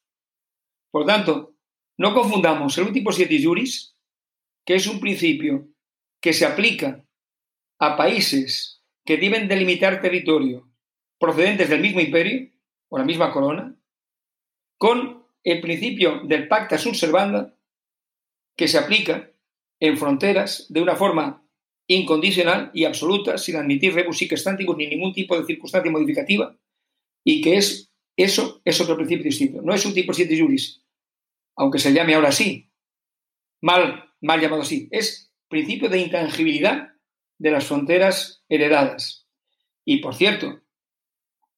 B: Por tanto, no confundamos el uti juris, que es un principio que se aplica a países que deben delimitar territorio procedentes del mismo imperio o la misma corona, con el principio del pacta sunt servanda, que se aplica en fronteras de una forma incondicional y absoluta, sin admitir rebus sic ni ningún tipo de circunstancia modificativa, y que es eso es otro principio distinto. No es un tipo siete juris, aunque se llame ahora así, mal, mal llamado así. Es principio de intangibilidad de las fronteras heredadas. Y por cierto,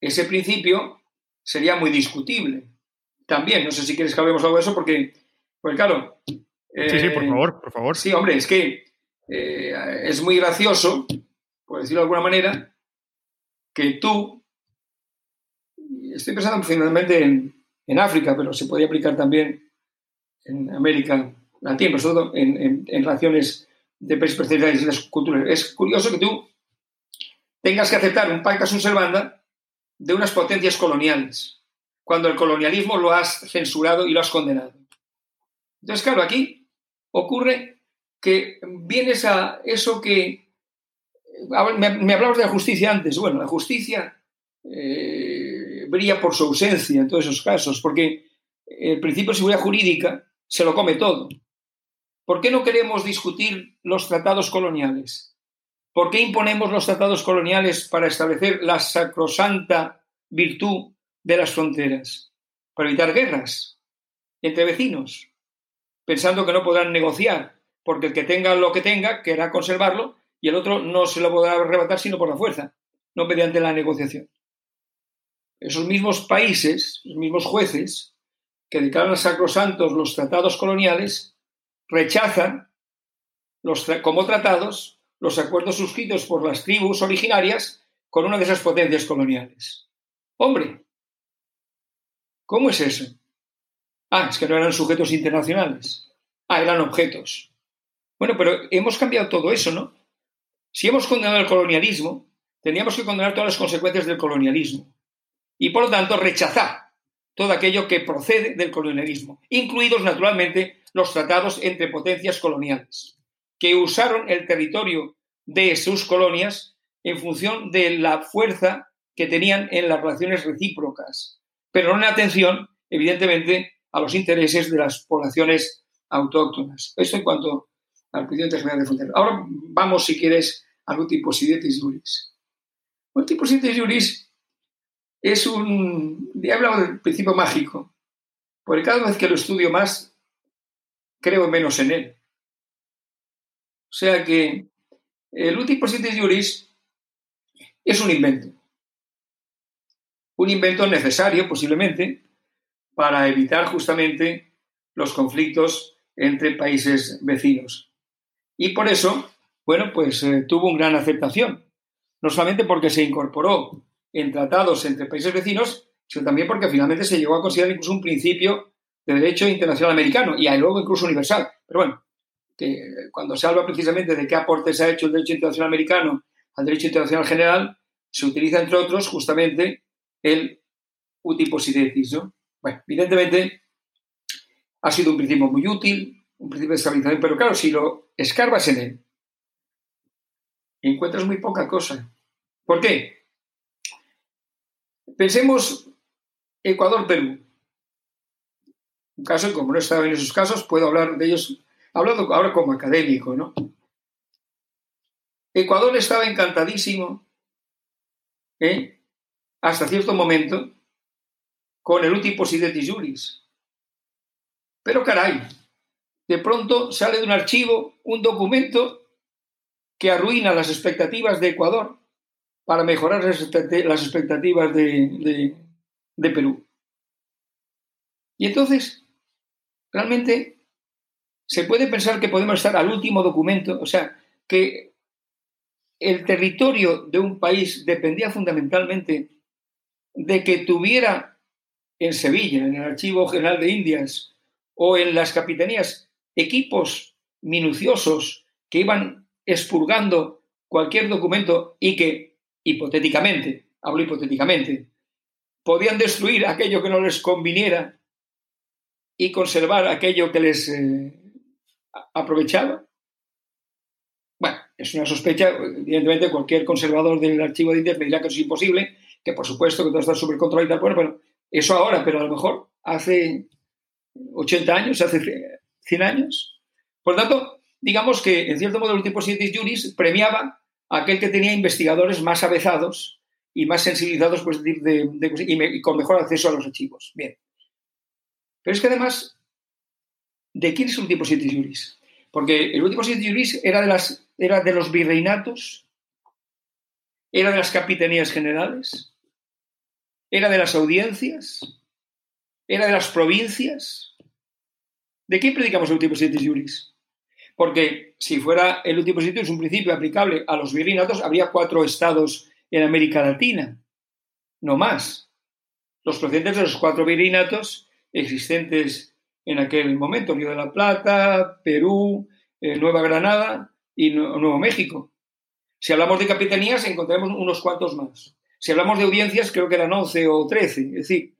B: ese principio sería muy discutible. También, no sé si quieres que hablemos algo de eso, porque, pues claro.
A: sí, sí, por eh, favor, por favor.
B: Sí, hombre, es que eh, es muy gracioso, por decirlo de alguna manera, que tú, estoy pensando finalmente en, en África, pero se podría aplicar también en América Latina, pero sobre todo en, relaciones de países de culturas. Es curioso que tú tengas que aceptar un pacta sunt servanda de unas potencias coloniales, cuando el colonialismo lo has censurado y lo has condenado. Entonces, claro, aquí ocurre que vienes a eso que... Me, hablabas de la justicia antes. Bueno, la justicia eh, brilla por su ausencia en todos esos casos, porque el principio de seguridad jurídica se lo come todo. ¿Por qué no queremos discutir los tratados coloniales? ¿Por qué imponemos los tratados coloniales para establecer la sacrosanta virtud de las fronteras? Para evitar guerras entre vecinos, pensando que no podrán negociar, porque el que tenga lo que tenga querrá conservarlo y el otro no se lo podrá arrebatar sino por la fuerza, no mediante la negociación. Esos mismos países, los mismos jueces, que declaran sacrosantos los tratados coloniales, rechazan los, como tratados los acuerdos suscritos por las tribus originarias con una de esas potencias coloniales. Hombre, ¿cómo es eso? Ah, es que no eran sujetos internacionales. Ah, eran objetos. Bueno, pero hemos cambiado todo eso, ¿no? Si hemos condenado el colonialismo, teníamos que condenar todas las consecuencias del colonialismo. Y por lo tanto, rechazar todo aquello que procede del colonialismo, incluidos naturalmente los tratados entre potencias coloniales, que usaron el territorio de sus colonias en función de la fuerza que tenían en las relaciones recíprocas, pero no en atención, evidentemente, a los intereses de las poblaciones autóctonas. Esto en cuanto al presidente general de frontera. Ahora vamos, si quieres, al tipo sidetis juris. El tipo sidetis juris es un... He hablado del principio mágico, porque cada vez que lo estudio más, creo menos en él. O sea que el último Positis Juris es un invento. Un invento necesario, posiblemente, para evitar justamente los conflictos entre países vecinos. Y por eso, bueno, pues eh, tuvo una gran aceptación. No solamente porque se incorporó en tratados entre países vecinos, sino también porque finalmente se llegó a considerar incluso un principio de derecho internacional americano y luego incluso universal. Pero bueno, que cuando se habla precisamente de qué aportes ha hecho el derecho internacional americano al derecho internacional general, se utiliza, entre otros, justamente el utiposidetis. ¿no? Bueno, evidentemente ha sido un principio muy útil, un principio de estabilización, pero claro, si lo escarbas en él, encuentras muy poca cosa. ¿Por qué? Pensemos Ecuador-Perú un caso, y como no estaba en esos casos, puedo hablar de ellos, hablando ahora como académico, ¿no? Ecuador estaba encantadísimo, ¿eh? hasta cierto momento, con el último sidetis juris. Pero caray, de pronto sale de un archivo un documento que arruina las expectativas de Ecuador para mejorar las expectativas de, de Perú. Y entonces realmente se puede pensar que podemos estar al último documento, o sea, que el territorio de un país dependía fundamentalmente de que tuviera en Sevilla, en el Archivo General de Indias o en las capitanías, equipos minuciosos que iban expurgando cualquier documento y que, hipotéticamente, hablo hipotéticamente, podían destruir aquello que no les conviniera y conservar aquello que les eh, aprovechaba. Bueno, es una sospecha, evidentemente cualquier conservador del archivo de Indias me dirá que eso es imposible, que por supuesto que todo está súper controlado y tal, bueno, pero eso ahora, pero a lo mejor hace 80 años, hace 100 años. Por lo tanto, digamos que en cierto modo el tipo Sietis Juris premiaba aquel que tenía investigadores más avezados y más sensibilizados pues, y, con mejor acceso a los archivos. Bien. Pero es que además, ¿de quién es el tipo Sietis Juris? Porque el último Sietis Juris era de, las, era de los virreinatos, era de las capitanías generales, era de las audiencias, era de las provincias. ¿De qué predicamos el último Sietis Juris? Porque si fuera el último sitio es un principio aplicable a los virreinatos, habría cuatro estados en América Latina, no más. Los procedentes de los cuatro virreinatos existentes en aquel momento, Río de la Plata, Perú, eh, Nueva Granada y Nuevo México. Si hablamos de capitanías, encontramos unos cuantos más. Si hablamos de audiencias, creo que eran 11 o 13. Es decir,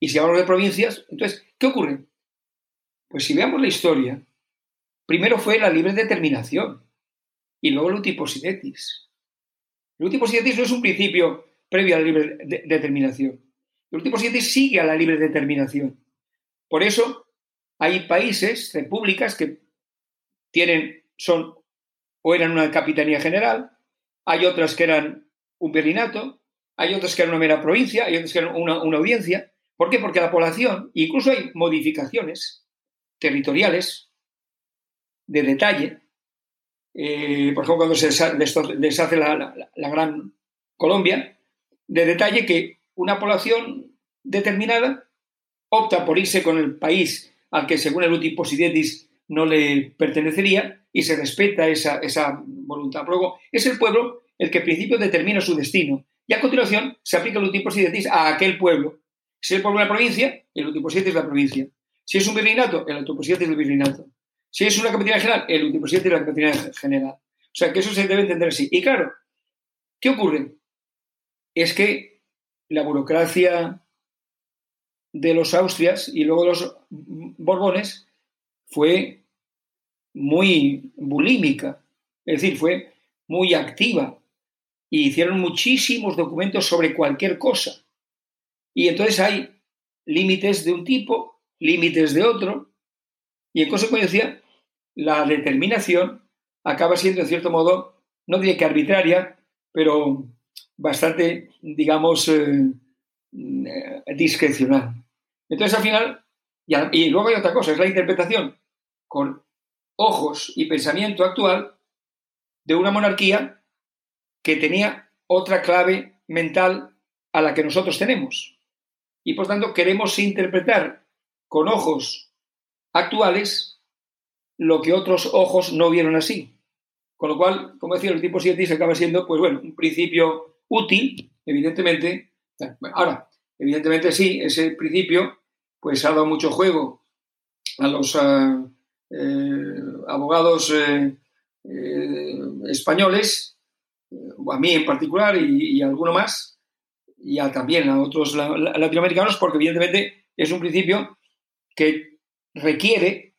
B: y si hablamos de provincias, entonces, ¿qué ocurre? Pues si veamos la historia, primero fue la libre determinación y luego el utiposidetis. El utiposidetis no es un principio previo a la libre determinación. El utiposidetis sigue a la libre determinación. Por eso hay países, repúblicas, que tienen, son o eran una capitanía general, hay otras que eran un virreinato, hay otras que eran una mera provincia, hay otras que eran una, una audiencia. ¿Por qué? Porque la población, incluso hay modificaciones territoriales de detalle, eh, por ejemplo, cuando se deshace la, Gran Colombia, de detalle que una población determinada opta por irse con el país al que según el uti possidetis no le pertenecería y se respeta esa, esa voluntad. Luego, es el pueblo el que en principio determina su destino y a continuación se aplica el uti possidetis a aquel pueblo. Si es el pueblo de la provincia, el uti possidetis es la provincia. Si es un virreinato, el uti possidetis es el virreinato. Si es una capitanía general, el possidetis es la capitanía general. O sea que eso se debe entender así. Y claro, ¿qué ocurre? Es que la burocracia de los Austrias y luego de los Borbones fue muy bulímica, es decir, fue muy activa y hicieron muchísimos documentos sobre cualquier cosa. Y entonces hay límites de un tipo, límites de otro, y en consecuencia la determinación acaba siendo, en cierto modo, no diría que arbitraria, pero bastante, digamos, eh, eh, discrecional. Entonces, al final, y, luego hay otra cosa, es la interpretación con ojos y pensamiento actual de una monarquía que tenía otra clave mental a la que nosotros tenemos. Y por tanto queremos interpretar con ojos actuales lo que otros ojos no vieron así. Con lo cual, como decía, el tipo 7 se acaba siendo, pues bueno, un principio útil, evidentemente. Ahora, Evidentemente sí, ese principio pues ha dado mucho juego a los eh, eh, abogados eh, españoles, a mí en particular y, a alguno más, y también a otros latinoamericanos, porque evidentemente es un principio que requiere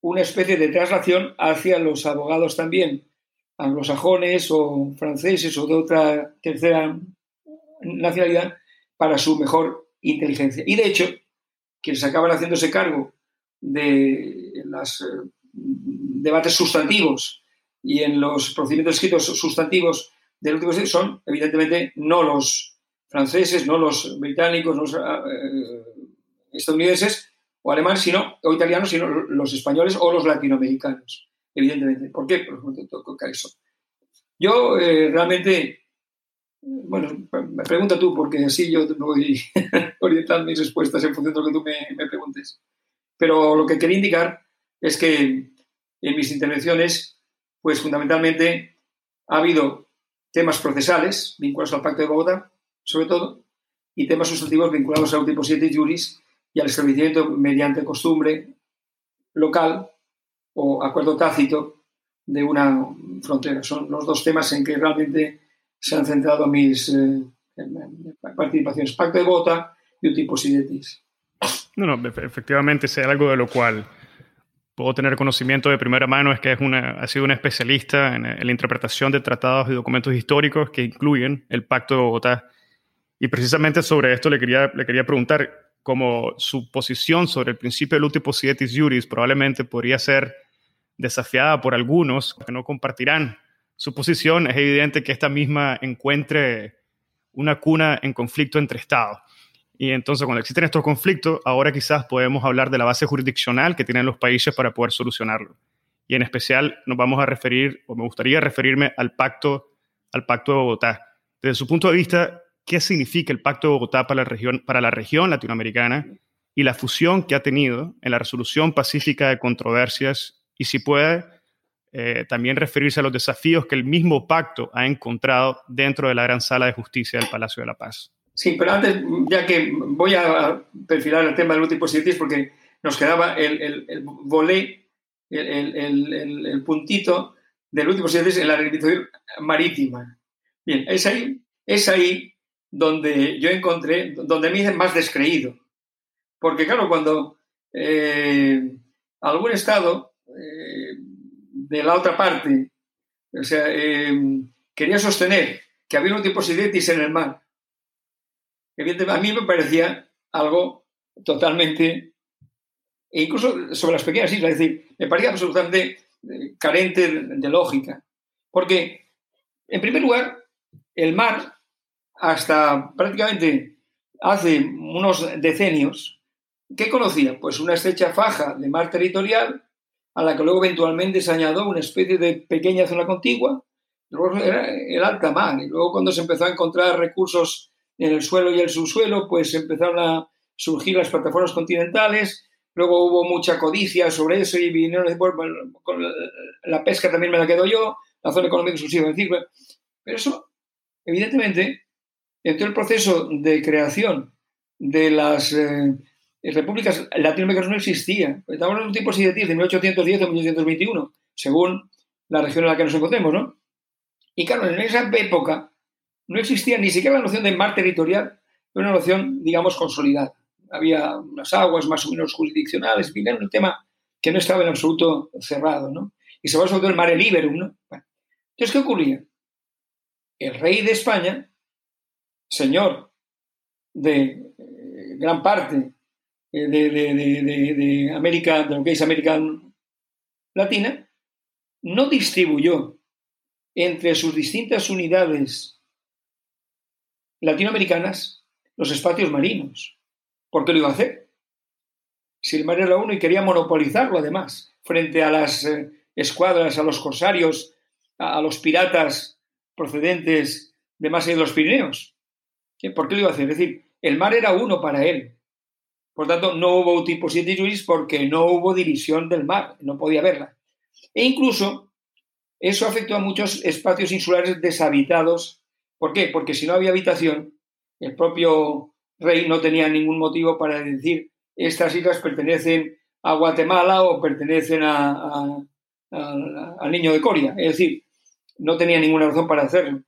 B: una especie de traslación hacia los abogados también anglosajones o franceses o de otra tercera nacionalidad para su mejor inteligencia. Y de hecho, quienes acaban haciéndose cargo de los eh, debates sustantivos y en los procedimientos escritos sustantivos del último son, evidentemente, no los franceses, no los británicos, no los eh, estadounidenses o alemanes, sino, o italianos, sino los españoles o los latinoamericanos, evidentemente. ¿Por qué? Por eso. Yo eh, realmente bueno, me pregunta tú, porque así yo voy orientando mis respuestas en función de lo que tú me, preguntes. Pero lo que quería indicar es que en mis intervenciones, pues fundamentalmente ha habido temas procesales vinculados al Pacto de Bogotá, sobre todo, y temas sustantivos vinculados al tipo 7 juris y al establecimiento mediante costumbre local o acuerdo tácito de una frontera. Son los dos temas en que realmente se han centrado mis eh, participaciones. Pacto de Bogotá y un tipo sidetis.
A: No, no, efectivamente, hay algo de lo cual puedo tener conocimiento de primera mano es que es una, ha sido una especialista en, la interpretación de tratados y documentos históricos que incluyen el Pacto de Bogotá. Y precisamente sobre esto le quería, le quería preguntar, como su posición sobre el principio del último posietis juris probablemente podría ser desafiada por algunos que no compartirán su posición, es evidente que esta misma encuentre una cuna en conflicto entre Estados. Y entonces, cuando existen estos conflictos, ahora quizás podemos hablar de la base jurisdiccional que tienen los países para poder solucionarlo. Y en especial nos vamos a referir, o me gustaría referirme al pacto, al pacto de Bogotá. Desde su punto de vista, ¿qué significa el pacto de Bogotá para la región, para la región latinoamericana y la fusión que ha tenido en la resolución pacífica de controversias? Y si puede, eh, también referirse a los desafíos que el mismo pacto ha encontrado dentro de la gran sala de justicia del Palacio de la Paz.
B: Sí, pero antes, ya que voy a perfilar el tema del último porque nos quedaba el, el, el volé, el, el, puntito del último en la reivindicación marítima. Bien, es ahí, es ahí donde yo encontré, donde me dicen más descreído. Porque claro, cuando eh, algún Estado eh, de la otra parte, o sea, eh, quería sostener que había un tipo en el mar evidentemente, a mí me parecía algo totalmente, e incluso sobre las pequeñas islas, es decir, me parecía absolutamente eh, carente de, lógica. Porque, en primer lugar, el mar, hasta prácticamente hace unos decenios, ¿qué conocía? Pues una estrecha faja de mar territorial a la que luego eventualmente se añadió una especie de pequeña zona contigua, luego era el alta mar, y luego cuando se empezó a encontrar recursos en el suelo y el subsuelo, pues empezaron a surgir las plataformas continentales, luego hubo mucha codicia sobre eso y vinieron decir, bueno, la pesca también me la quedo yo, la zona económica exclusiva, decir, pero eso, evidentemente, en todo el proceso de creación de las eh, repúblicas latinoamericanas no existía. Estamos en un tipo de 1810 a 1821, según la región en la que nos encontremos, ¿no? Y claro, en esa época no existía ni siquiera la noción de mar territorial, era una noción, digamos, consolidada. Había unas aguas más o menos jurisdiccionales, era un tema que no estaba en absoluto cerrado, ¿no? Y se va sobre todo el mare liberum, ¿no? Entonces, ¿qué ocurría? El rey de España, señor de eh, gran parte eh, de, América, de lo que es América Latina, no distribuyó entre sus distintas unidades latinoamericanas los espacios marinos. ¿Por qué lo iba a hacer? Si el mar era uno y quería monopolizarlo además, frente a las eh, escuadras, a los corsarios, a, los piratas procedentes de más allá de los Pirineos. ¿Por qué lo iba a hacer? Es decir, el mar era uno para él. Por tanto, no hubo tipo 7 juris porque no hubo división del mar, no podía haberla. E incluso eso afectó a muchos espacios insulares deshabitados ¿Por qué? Porque si no había habitación, el propio rey no tenía ningún motivo para decir estas islas pertenecen a Guatemala o pertenecen al niño de Coria. Es decir, no tenía ninguna razón para hacerlo,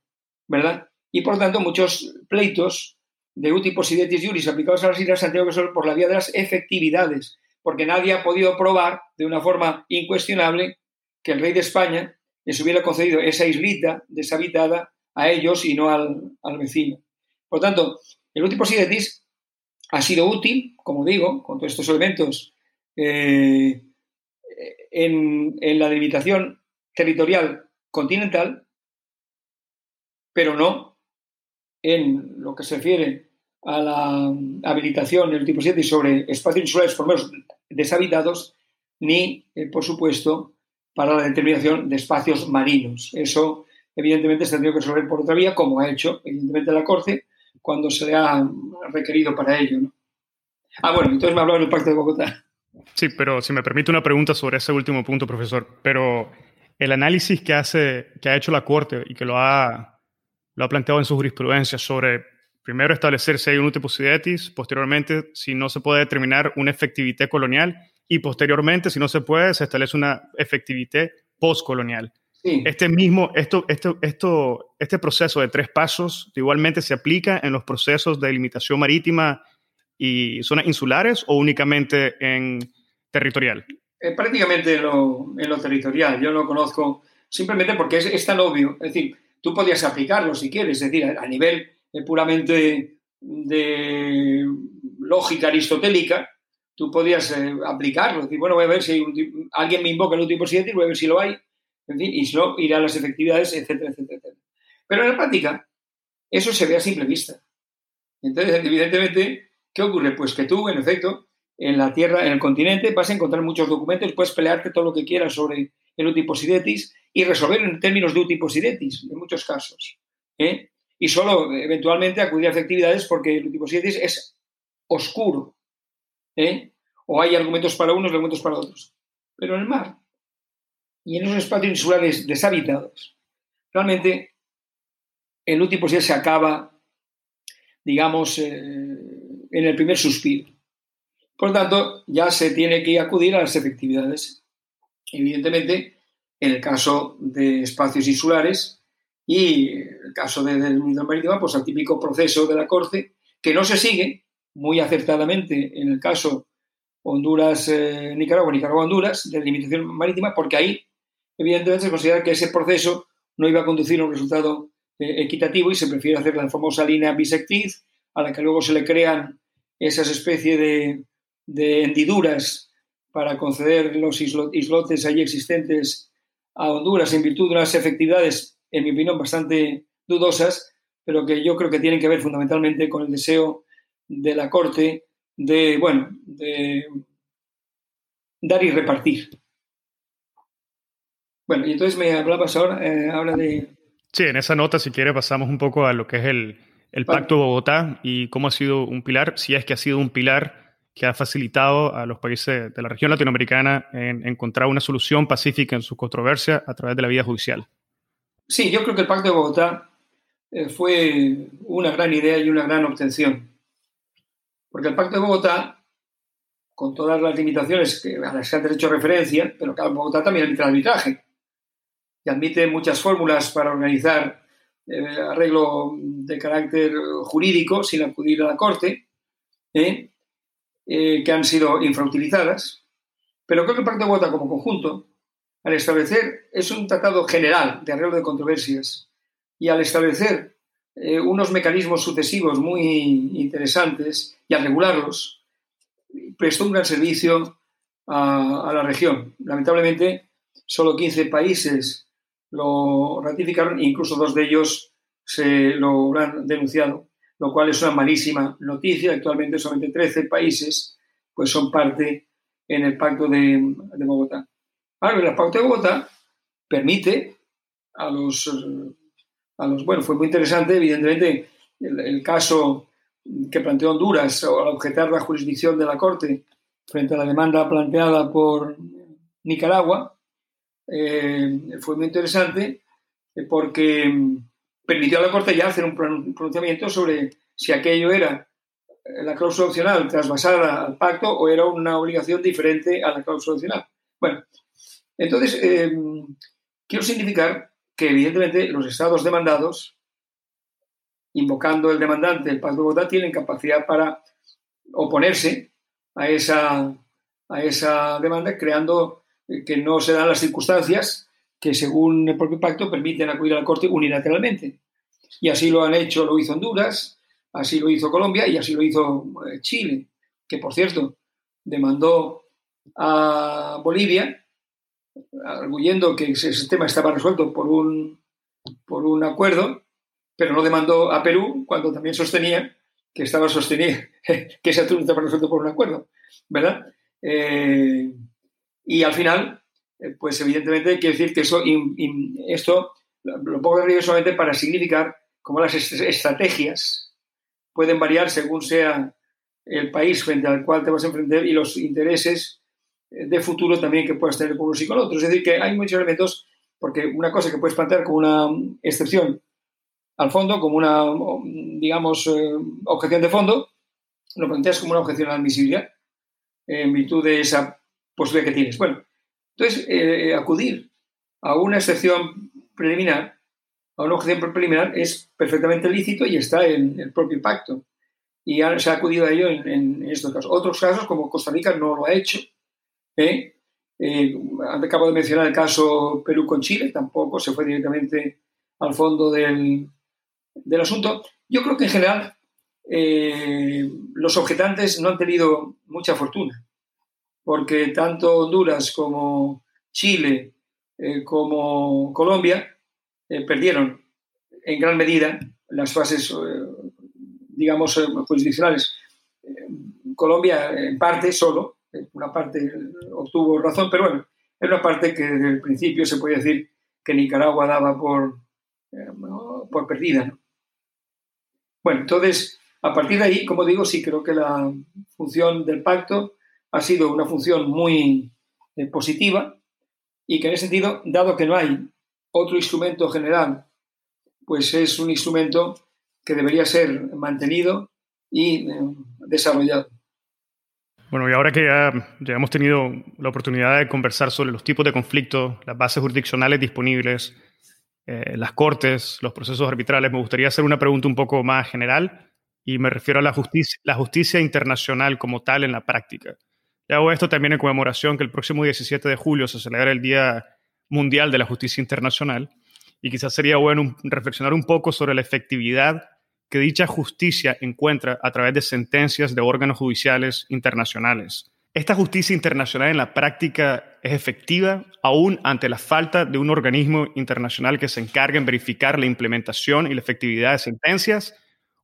B: ¿verdad? Y por tanto, muchos pleitos de utipos y juris aplicados a las islas tenido que ser por la vía de las efectividades, porque nadie ha podido probar de una forma incuestionable que el rey de España les hubiera concedido esa islita deshabitada a ellos y no al, vecino. Por tanto, el último sidetis ha sido útil, como digo, con todos estos elementos, eh, en, la delimitación territorial continental, pero no en lo que se refiere a la habilitación del tipo 7 sobre espacios insulares por menos deshabitados, ni, eh, por supuesto, para la determinación de espacios marinos. Eso evidentemente se ha tenido que resolver por otra vía, como ha hecho, evidentemente, la Corte cuando se le ha requerido para ello. Ah, bueno, entonces me hablaba del Pacto de Bogotá.
A: Sí, pero si me permite una pregunta sobre ese último punto, profesor. Pero el análisis que, hace, que ha hecho la Corte y que lo ha, lo ha planteado en su jurisprudencia sobre primero establecer si hay un utiposidetis, posteriormente si no se puede determinar una efectividad colonial y posteriormente si no se puede se establece una efectividad postcolonial. Este mismo, esto, esto, esto, este proceso de tres pasos igualmente se aplica en los procesos de delimitación marítima y zonas insulares o únicamente en territorial?
B: Eh, prácticamente en lo, en lo, territorial. Yo lo conozco simplemente porque es, es, tan obvio. Es decir, tú podías aplicarlo si quieres, es decir, a, nivel eh, puramente de lógica aristotélica, tú podías eh, aplicarlo. Decir, bueno, voy a ver si alguien me invoca el último 7 y voy a ver si lo hay y si no, irá a las efectividades, etcétera, etcétera, etcétera. Pero en la práctica, eso se ve a simple vista. Entonces, evidentemente, ¿qué ocurre? Pues que tú, en efecto, en la Tierra, en el continente, vas a encontrar muchos documentos, puedes pelearte todo lo que quieras sobre el utiposidetis y resolverlo en términos de utiposidetis, en muchos casos. ¿eh? Y solo, eventualmente, acudir a efectividades porque el utiposidetis es oscuro. ¿eh? O hay argumentos para unos y argumentos para otros. Pero en el mar, y en esos espacios insulares deshabitados, realmente el último se acaba, digamos, eh, en el primer suspiro. Por lo tanto, ya se tiene que acudir a las efectividades. Evidentemente, en el caso de espacios insulares y el caso de, del Marítimo, pues al típico proceso de la Corte, que no se sigue muy acertadamente en el caso Honduras-Nicaragua, Nicaragua-Honduras, de limitación marítima, porque ahí evidentemente se considera que ese proceso no iba a conducir a un resultado eh, equitativo y se prefiere hacer la famosa línea bisectriz, a la que luego se le crean esas especies de, hendiduras para conceder los islotes allí existentes a Honduras en virtud de unas efectividades, en mi opinión, bastante dudosas, pero que yo creo que tienen que ver fundamentalmente con el deseo de la Corte de, bueno, de dar y repartir. Bueno, y entonces me hablabas ahora, eh, de...
A: Sí, en esa nota, si quiere, pasamos un poco a lo que es el, el Pacto de Bogotá y cómo ha sido un pilar, si es que ha sido un pilar que ha facilitado a los países de la región latinoamericana en encontrar una solución pacífica en su controversia a través de la vía judicial.
B: Sí, yo creo que el Pacto de Bogotá eh, fue una gran idea y una gran obtención. Porque el Pacto de Bogotá, con todas las limitaciones que, a las que han hecho referencia, pero claro, Bogotá también admite arbitraje y admite muchas fórmulas para organizar eh, arreglo de carácter jurídico sin acudir a la Corte, ¿eh? Eh, que han sido infrautilizadas. Pero creo que el Pacto de Bogotá como conjunto, al establecer, es un tratado general de arreglo de controversias y al establecer unos mecanismos sucesivos muy interesantes y al regularlos, prestó un gran servicio a, a la región. Lamentablemente, solo 15 países lo ratificaron e incluso dos de ellos se lo han denunciado, lo cual es una malísima noticia. Actualmente solamente 13 países pues son parte en el Pacto de, Bogotá. Ahora, el Pacto de Bogotá permite a los, a los... Bueno, fue muy interesante, evidentemente, el, caso que planteó Honduras al objetar la jurisdicción de la Corte frente a la demanda planteada por Nicaragua, eh, fue muy interesante eh, porque permitió a la Corte ya hacer un pronunciamiento sobre si aquello era eh, la cláusula opcional trasvasada al pacto o era una obligación diferente a la cláusula opcional. Bueno, entonces, quiero significar que evidentemente los estados demandados, invocando el demandante, el pacto de Bogotá, tienen capacidad para oponerse a esa, a esa demanda, creando que no se dan las circunstancias que según el propio pacto permiten acudir a la Corte unilateralmente. Y así lo han hecho, lo hizo Honduras, así lo hizo Colombia y así lo hizo eh, Chile, que por cierto demandó a Bolivia, arguyendo que ese tema estaba resuelto por un, por un acuerdo, pero no demandó a Perú cuando también sostenía que estaba sostenido que ese asunto estaba resuelto por un acuerdo, ¿verdad? Eh, y al final, pues evidentemente quiere decir que eso, esto lo pongo en solamente para significar cómo las estrategias pueden variar según sea el país frente al cual te vas a enfrentar y los intereses eh, de futuro también que puedas tener con unos y con otros. Es decir, que hay muchos elementos porque una cosa que puedes plantear como una excepción al fondo, como una, digamos, eh, objeción de fondo, lo planteas como una objeción a la admisibilidad en virtud de esa posibilidad que tienes. Bueno, entonces, eh, acudir a una excepción preliminar, a una objeción preliminar, es perfectamente lícito y está en el propio pacto. Y se ha acudido a ello en, estos casos. Otros casos, como Costa Rica, no lo ha hecho. ¿eh? Eh, acabo de mencionar el caso Perú con Chile, tampoco se fue directamente al fondo del, del asunto. Yo creo que en general los objetantes no han tenido mucha fortuna porque tanto Honduras como Chile eh, como Colombia eh, perdieron en gran medida las fases, eh, digamos, jurisdiccionales. Colombia en parte solo, una parte obtuvo razón, pero bueno, es una parte que desde el principio se puede decir que Nicaragua daba por, por perdida. Bueno, entonces, a partir de ahí, como digo, sí creo que la función del pacto ha sido una función muy eh, positiva y que en ese sentido, dado que no hay otro instrumento general, pues es un instrumento que debería ser mantenido y eh, desarrollado.
A: Bueno, y ahora que ya, hemos tenido la oportunidad de conversar sobre los tipos de conflictos, las bases jurisdiccionales disponibles, eh, las cortes, los procesos arbitrales, me gustaría hacer una pregunta un poco más general y me refiero a la justicia, la justicia internacional como tal en la práctica. Y hago esto también en conmemoración que el próximo 17 de julio se celebra el Día Mundial de la Justicia Internacional y quizás sería bueno reflexionar un poco sobre la efectividad que dicha justicia encuentra a través de sentencias de órganos judiciales internacionales. ¿Esta justicia internacional en la práctica es efectiva aún ante la falta de un organismo internacional que se encargue en verificar la implementación y la efectividad de sentencias?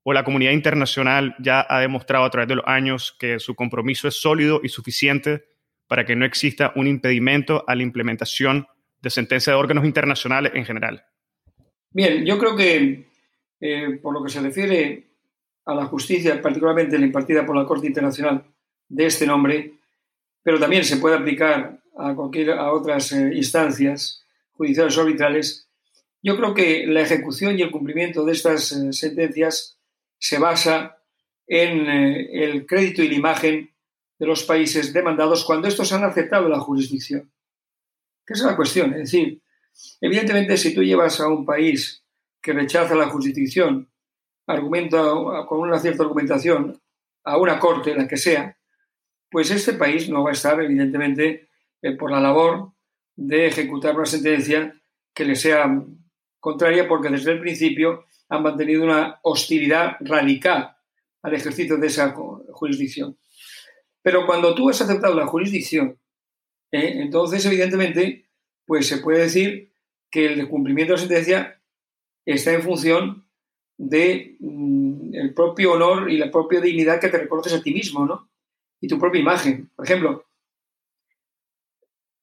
A: O la comunidad internacional ya ha demostrado a través de los años que su compromiso es sólido y suficiente para que no exista un impedimento a la implementación de sentencias de órganos internacionales en general?
B: Bien, yo creo que eh, por lo que se refiere a la justicia, particularmente la impartida por la Corte Internacional de este nombre, pero también se puede aplicar a, cualquier, a otras eh, instancias judiciales o arbitrales, yo creo que la ejecución y el cumplimiento de estas eh, sentencias se basa en eh, el crédito y la imagen de los países demandados cuando estos han aceptado la jurisdicción. ¿Qué es la cuestión? Es decir, evidentemente si tú llevas a un país que rechaza la jurisdicción, argumenta con una cierta argumentación a una corte, la que sea, pues este país no va a estar, evidentemente, eh, por la labor de ejecutar una sentencia que le sea contraria, porque desde el principio han mantenido una hostilidad radical al ejercicio de esa jurisdicción. Pero cuando tú has aceptado la jurisdicción, ¿eh? entonces evidentemente pues se puede decir que el cumplimiento de la sentencia está en función de mm, el propio honor y la propia dignidad que te reconoces a ti mismo, ¿no? Y tu propia imagen. Por ejemplo,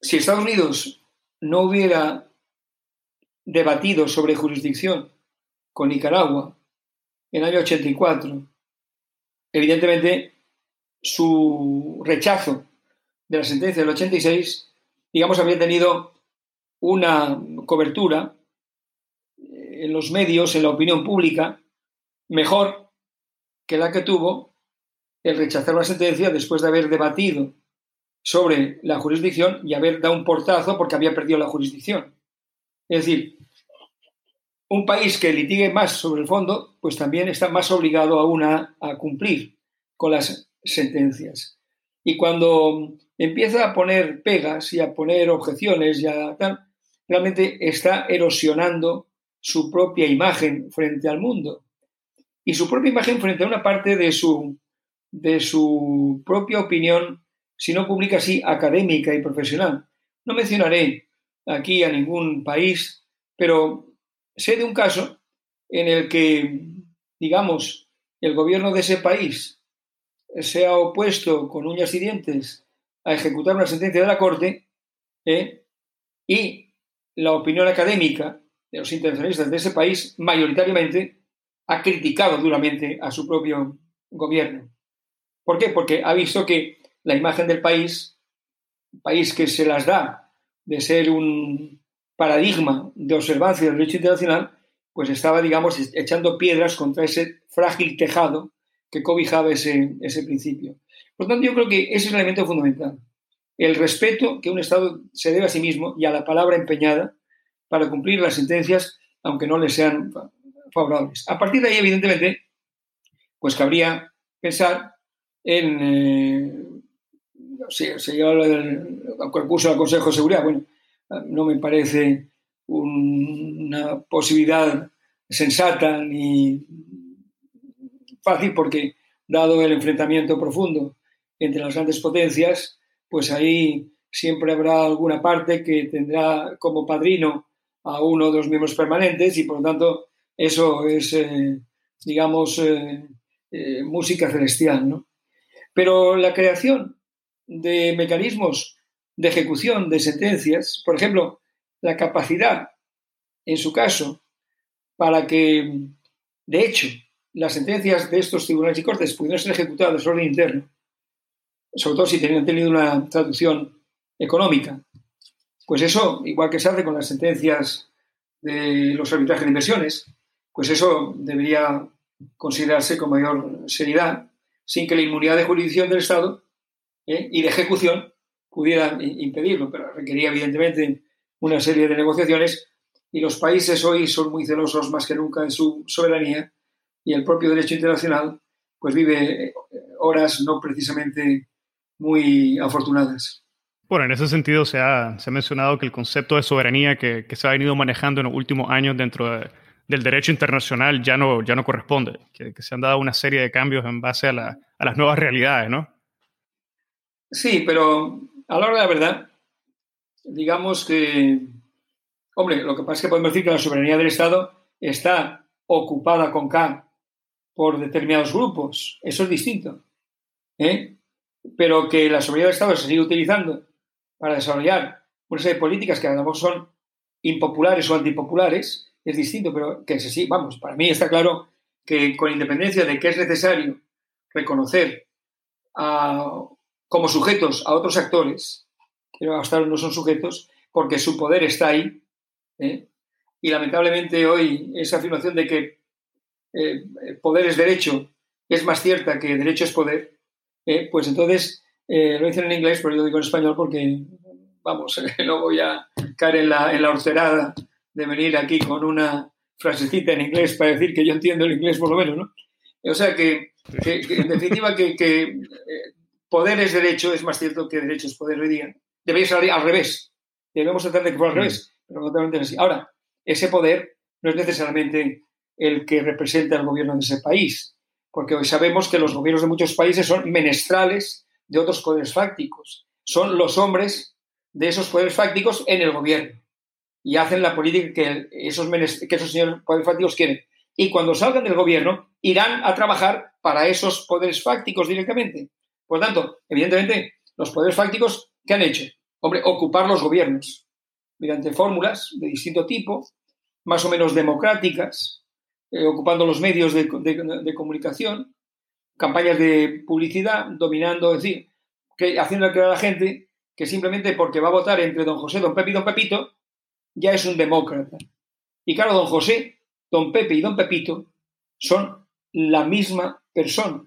B: si Estados Unidos no hubiera debatido sobre jurisdicción con Nicaragua en el año 84, evidentemente su rechazo de la sentencia del 86, digamos, había tenido una cobertura en los medios, en la opinión pública, mejor que la que tuvo el rechazar la sentencia después de haber debatido sobre la jurisdicción y haber dado un portazo porque había perdido la jurisdicción. Es decir, un país que litigue más sobre el fondo, pues también está más obligado aún a, cumplir con las sentencias. Y cuando empieza a poner pegas y a poner objeciones, ya tal, realmente está erosionando su propia imagen frente al mundo y su propia imagen frente a una parte de su, de su propia opinión, si no pública, sí académica y profesional. No mencionaré aquí a ningún país, pero sé de un caso en el que, digamos, el gobierno de ese país se ha opuesto con uñas y dientes a ejecutar una sentencia de la Corte ¿eh? y la opinión académica de los internacionalistas de ese país mayoritariamente ha criticado duramente a su propio gobierno. ¿Por qué? Porque ha visto que la imagen del país, país que se las da de ser un paradigma de observancia del derecho internacional, pues estaba, digamos, echando piedras contra ese frágil tejado que cobijaba ese, principio. Por tanto, yo creo que ese es el elemento fundamental. El respeto que un Estado se debe a sí mismo y a la palabra empeñada para cumplir las sentencias, aunque no le sean favorables. A partir de ahí, evidentemente, pues cabría pensar en... Eh, se habla del concurso del Consejo de Seguridad. Bueno, no me parece una posibilidad sensata ni fácil porque, dado el enfrentamiento profundo entre las grandes potencias, pues ahí siempre habrá alguna parte que tendrá como padrino a uno de los miembros permanentes y por lo tanto eso es, eh, digamos, eh, eh, música celestial. ¿no? Pero la creación de mecanismos de ejecución de sentencias, por ejemplo, la capacidad, en su caso, para que, de hecho, las sentencias de estos tribunales y cortes pudieran ser ejecutadas de orden interno, sobre todo si tenían tenido una traducción económica, pues eso, igual que se hace con las sentencias de los arbitrajes de inversiones, pues eso debería considerarse con mayor seriedad, sin que la inmunidad de jurisdicción del Estado ¿eh? y de ejecución pudieran impedirlo, pero requería evidentemente una serie de negociaciones y los países hoy son muy celosos más que nunca en su soberanía y el propio derecho internacional pues vive eh, horas no precisamente muy afortunadas.
A: Bueno, en ese sentido se ha, se ha mencionado que el concepto de soberanía que, que, se ha venido manejando en los últimos años dentro del derecho internacional ya no, ya no corresponde, que, que, se han dado una serie de cambios en base a, la, a las nuevas realidades, ¿no?
B: Sí, pero a la hora de la verdad, digamos que, hombre, lo que pasa es que podemos decir que la soberanía del Estado está ocupada con K por determinados grupos. Eso es distinto. ¿eh? Pero que la soberanía del Estado se sigue utilizando para desarrollar una serie de políticas que a lo mejor son impopulares o antipopulares, es distinto, pero que sí, vamos, para mí está claro que con independencia de que es necesario reconocer a como sujetos a otros actores, que hasta ahora no son sujetos, porque su poder está ahí. ¿eh? Y lamentablemente hoy esa afirmación de que eh, poder es derecho es más cierta que derecho es poder, ¿eh? pues entonces lo dicen en inglés, pero yo digo en español porque, vamos, no voy a caer en la, en la de venir aquí con una frasecita en inglés para decir que yo entiendo el inglés por lo menos, ¿no? O sea que, en definitiva, que poder es derecho, es más cierto que derecho es poder hoy día. Debería ser al revés. Debemos tratar de que fuera al revés, pero totalmente así. Ahora, ese poder no es necesariamente el que representa el gobierno de ese país, porque hoy sabemos que los gobiernos de muchos países son menestrales de otros poderes fácticos. Son los hombres de esos poderes fácticos en el gobierno y hacen la política que esos, que esos señores poderes fácticos quieren. Y cuando salgan del gobierno, irán a trabajar para esos poderes fácticos directamente. Por tanto, evidentemente, los poderes fácticos, ¿qué han hecho? Hombre, ocupar los gobiernos mediante fórmulas de distinto tipo, más o menos democráticas, eh, ocupando los medios de, comunicación, campañas de publicidad, dominando, es decir, que, haciendo creer a la gente que simplemente porque va a votar entre don José, don Pepe y don Pepito, ya es un demócrata. Y claro, don José, don Pepe y don Pepito son la misma persona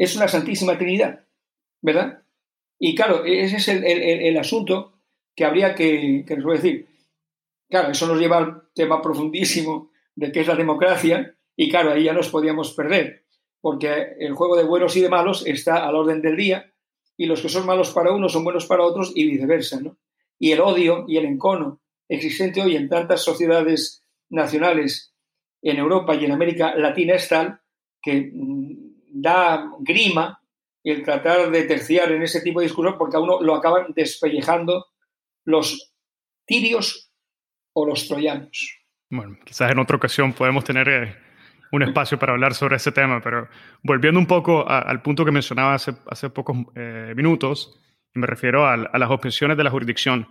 B: es una Santísima Trinidad, ¿verdad? Y claro, ese es el, asunto que habría que, que decir. Claro, eso nos lleva al tema profundísimo de qué es la democracia y claro, ahí ya nos podíamos perder, porque el juego de buenos y de malos está al orden del día y los que son malos para unos son buenos para otros y viceversa, ¿no? Y el odio y el encono existente hoy en tantas sociedades nacionales en Europa y en América Latina es tal que mm, da grima el tratar de terciar en ese tipo de discurso porque a uno lo acaban despellejando los tirios o los troyanos.
A: Bueno, quizás en otra ocasión podemos tener eh, un espacio para hablar sobre ese tema, pero volviendo un poco al punto que mencionaba hace, pocos eh, minutos, me refiero a, a las objeciones de la jurisdicción.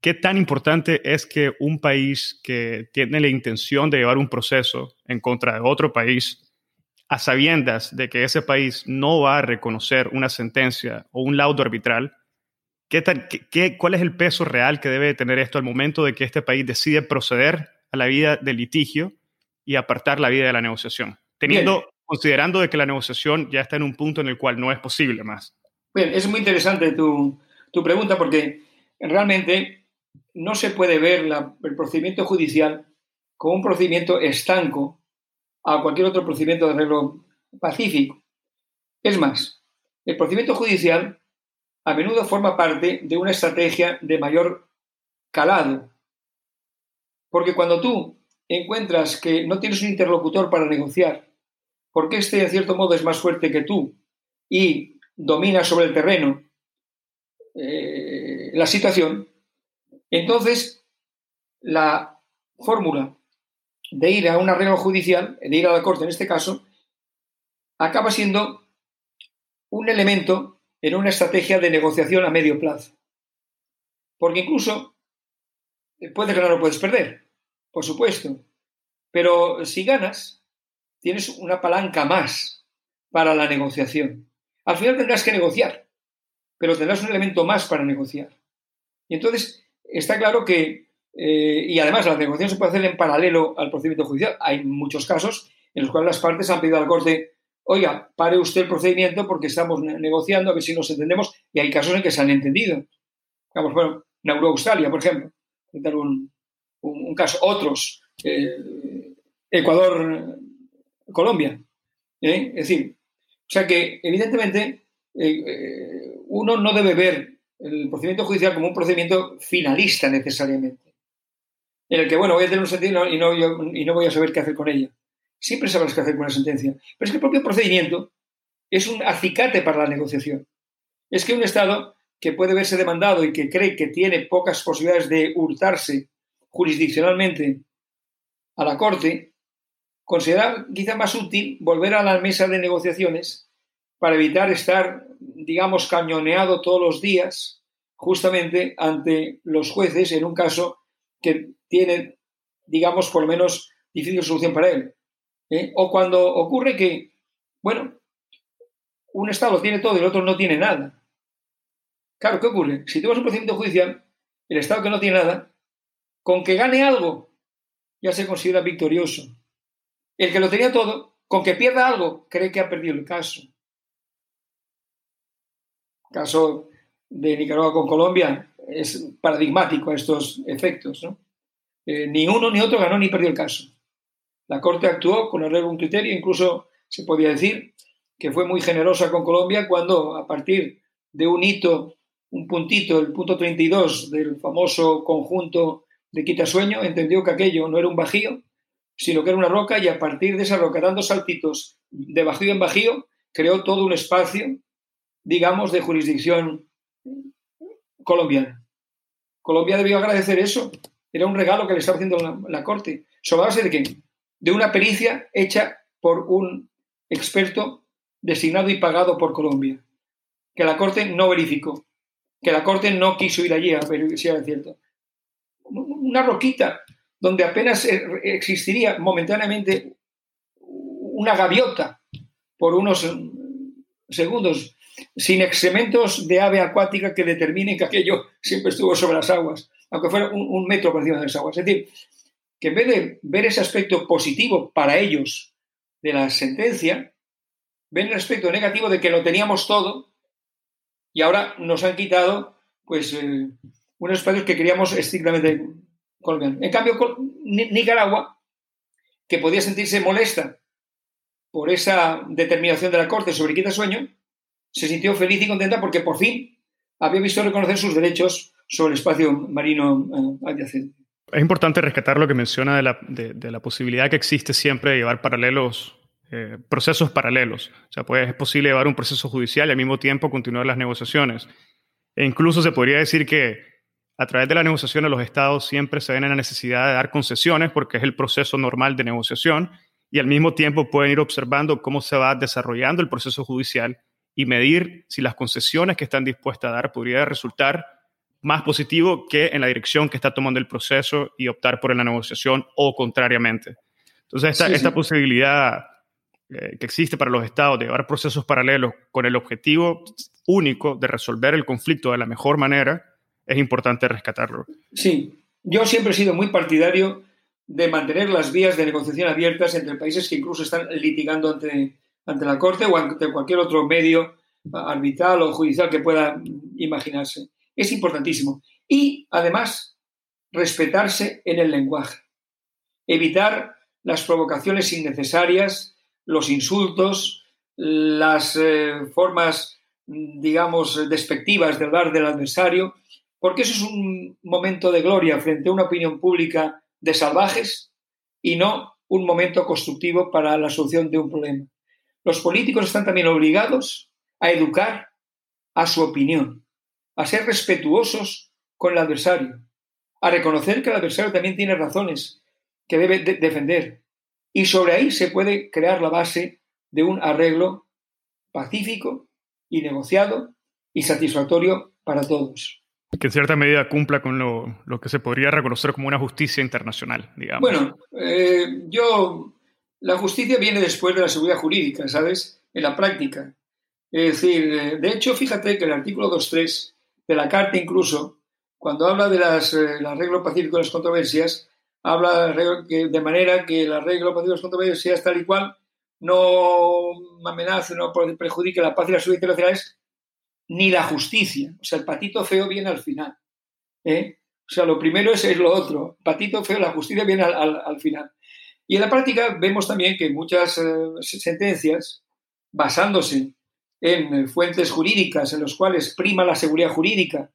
A: ¿Qué tan importante es que un país que tiene la intención de llevar un proceso en contra de otro país a sabiendas de que ese país no va a reconocer una sentencia o un laudo arbitral, ¿qué qué, cuál es el peso real que debe tener esto al momento de que este país decide proceder a la vida del litigio y apartar la vida de la negociación? Teniendo, considerando de que la negociación ya está en un punto en el cual no es posible más.
B: Bien, es muy interesante tu, tu pregunta porque realmente no se puede ver el procedimiento judicial como un procedimiento estanco a cualquier otro procedimiento de arreglo pacífico. Es más, el procedimiento judicial a menudo forma parte de una estrategia de mayor calado. Porque cuando tú encuentras que no tienes un interlocutor para negociar, porque este en cierto modo es más fuerte que tú y domina sobre el terreno eh, la situación, entonces la fórmula de ir a un arreglo judicial, de ir a la corte en este caso, acaba siendo un elemento en una estrategia de negociación a medio plazo. Porque incluso puedes ganar o puedes perder, por supuesto. Pero si ganas, tienes una palanca más para la negociación. Al final tendrás que negociar, pero tendrás un elemento más para negociar. Y entonces está claro que eh, y además la negociación se puede hacer en paralelo al procedimiento judicial. Hay muchos casos en los cuales las partes han pedido al corte, oiga, pare usted el procedimiento porque estamos negociando, a ver si nos entendemos, y hay casos en que se han entendido. Digamos, bueno, Australia, por ejemplo, un, un, caso, otros, eh, Ecuador, Colombia. ¿eh? Es decir, o sea que evidentemente uno no debe ver el procedimiento judicial como un procedimiento finalista necesariamente en el que, bueno, voy a tener un sentido y no, voy a saber qué hacer con ella. Siempre sabrás qué hacer con la sentencia. Pero es que el propio procedimiento es un acicate para la negociación. Es que un Estado que puede verse demandado y que cree que tiene pocas posibilidades de hurtarse jurisdiccionalmente a la Corte, considera quizá más útil volver a la mesa de negociaciones para evitar estar, digamos, cañoneado todos los días justamente ante los jueces en un caso que tiene, digamos, por lo menos difícil solución para él. ¿eh? O cuando ocurre que, bueno, un Estado tiene todo y el otro no tiene nada. Claro, ¿qué ocurre? Si a un procedimiento judicial, el Estado que no tiene nada, con que gane algo, ya se considera victorioso. El que lo tenía todo, con que pierda algo, cree que ha perdido el caso. Caso de Nicaragua con Colombia es paradigmático estos efectos. ¿no? Eh, ni uno ni otro ganó ni perdió el caso. La Corte actuó con arreglo a un criterio, incluso se podía decir que fue muy generosa con Colombia cuando, a partir de un hito, un puntito, el punto 32 del famoso conjunto de quitasueño, entendió que aquello no era un bajío, sino que era una roca y a partir de esa roca, dando saltitos de bajío en bajío, creó todo un espacio, digamos, de jurisdicción colombiana. Colombia debió agradecer eso era un regalo que le estaba haciendo la, Corte. ¿Sobre base de qué? De una pericia hecha por un experto designado y pagado por Colombia, que la Corte no verificó, que la Corte no quiso ir allí a ver si era cierto. Una roquita donde apenas existiría momentáneamente una gaviota por unos segundos, sin excrementos de ave acuática que determinen que aquello siempre estuvo sobre las aguas aunque fuera un, metro por encima de las aguas. Es decir, que en vez de ver ese aspecto positivo para ellos de la sentencia, ven el aspecto negativo de que lo teníamos todo y ahora nos han quitado pues eh, unos espacios que queríamos estrictamente colombianos. En cambio, Nicaragua, que podía sentirse molesta por esa determinación de la Corte sobre quita sueño, se sintió feliz y contenta porque por fin había visto reconocer sus derechos sobre el espacio marino eh, adyacente.
A: Es importante rescatar lo que menciona de la, de, la posibilidad que existe siempre de llevar paralelos, eh, procesos paralelos. O sea, pues es posible llevar un proceso judicial y al mismo tiempo continuar las negociaciones. E incluso se podría decir que a través de la negociación los estados siempre se ven en la necesidad de dar concesiones porque es el proceso normal de negociación y al mismo tiempo pueden ir observando cómo se va desarrollando el proceso judicial y medir si las concesiones que están dispuestas a dar podrían resultar más positivo que en la dirección que está tomando el proceso y optar por la negociación o contrariamente. Entonces, esta, esta posibilidad eh, que existe para los estados de llevar procesos paralelos con el objetivo único de resolver el conflicto de la mejor manera, es importante rescatarlo.
B: Sí, yo siempre he sido muy partidario de mantener las vías de negociación abiertas entre países que incluso están litigando ante, ante la Corte o ante cualquier otro medio arbitral o judicial que pueda imaginarse. Es importantísimo. Y además, respetarse en el lenguaje. Evitar las provocaciones innecesarias, los insultos, las eh, formas, digamos, despectivas de hablar del adversario, porque eso es un momento de gloria frente a una opinión pública de salvajes y no un momento constructivo para la solución de un problema. Los políticos están también obligados a educar a su opinión, a ser respetuosos con el adversario, a reconocer que el adversario también tiene razones que debe defender. Y sobre ahí se puede crear la base de un arreglo pacífico y negociado y satisfactorio para todos
A: que en cierta medida cumpla con lo, que se podría reconocer como una justicia internacional, digamos.
B: Bueno, eh, yo, la justicia viene después de la seguridad jurídica, ¿sabes? En la práctica. Es decir, eh, de hecho, fíjate que el artículo 2.3 de la Carta incluso, cuando habla de las, eh, arreglo pacífico de las controversias, habla de manera que el arreglo pacífico de las controversias tal y cual no amenace, no perjudique la paz y la seguridad internacionales, ni la justicia. O sea, el patito feo viene al final. ¿eh? O sea, lo primero es, lo otro. Patito feo, la justicia viene al, final. Y en la práctica vemos también que muchas eh, sentencias, basándose en eh, fuentes jurídicas en las cuales prima la seguridad jurídica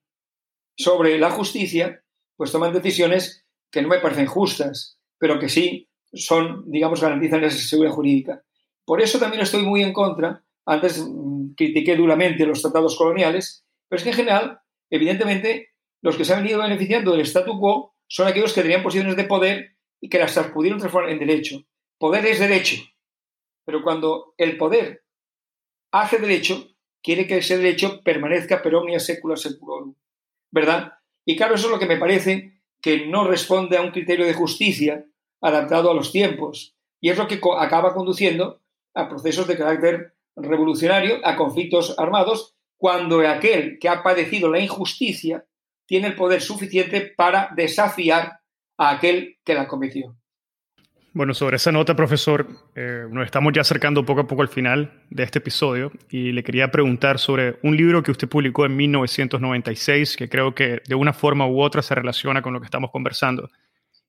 B: sobre la justicia, pues toman decisiones que no me parecen justas, pero que sí son, digamos, garantizan esa seguridad jurídica. Por eso también estoy muy en contra antes mm, critiqué duramente los tratados coloniales, pero es que en general, evidentemente, los que se han venido beneficiando del statu quo son aquellos que tenían posiciones de poder y que las pudieron transformar en derecho. Poder es derecho, pero cuando el poder hace derecho, quiere que ese derecho permanezca per omnia secula seculorum, ¿verdad? Y claro, eso es lo que me parece que no responde a un criterio de justicia adaptado a los tiempos. Y es lo que acaba conduciendo a procesos de carácter revolucionario a conflictos armados cuando aquel que ha padecido la injusticia tiene el poder suficiente para desafiar a aquel que la cometió.
A: Bueno, sobre esa nota, profesor, eh, nos estamos ya acercando poco a poco al final de este episodio y le quería preguntar sobre un libro que usted publicó en 1996, que creo que de una forma u otra se relaciona con lo que estamos conversando.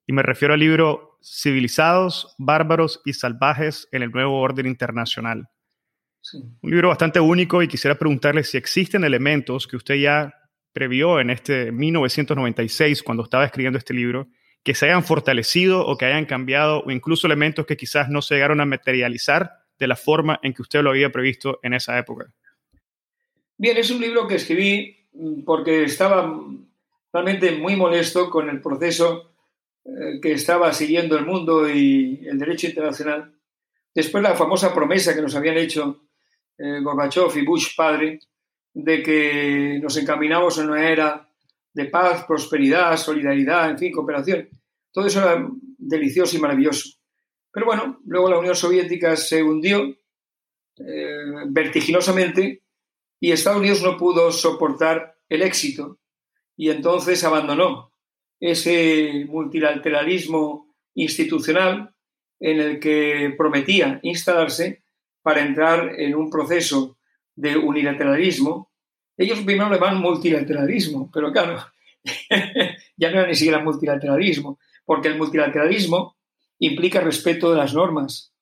A: Y me refiero al libro Civilizados, Bárbaros y Salvajes en el Nuevo Orden Internacional. Un libro bastante único y quisiera preguntarle si existen elementos que usted ya previó en este 1996 cuando estaba escribiendo este libro que se hayan fortalecido o que hayan cambiado o incluso elementos que quizás no se llegaron a materializar de la forma en que usted lo había previsto en esa época.
B: Bien, es un libro que escribí porque estaba realmente muy molesto con el proceso eh, que estaba siguiendo el mundo y el derecho internacional. Después la famosa promesa que nos habían hecho eh, Gorbachev y Bush padre, de que nos encaminamos en una era de paz, prosperidad, solidaridad, en fin, cooperación. Todo eso era delicioso y maravilloso. Pero bueno, luego la Unión Soviética se hundió eh, vertiginosamente y Estados Unidos no pudo soportar el éxito y entonces abandonó ese multilateralismo institucional en el que prometía instalarse para entrar en un proceso de unilateralismo. Ellos primero le van multilateralismo, pero claro, ya no era ni siquiera multilateralismo, porque el multilateralismo implica respeto de las normas.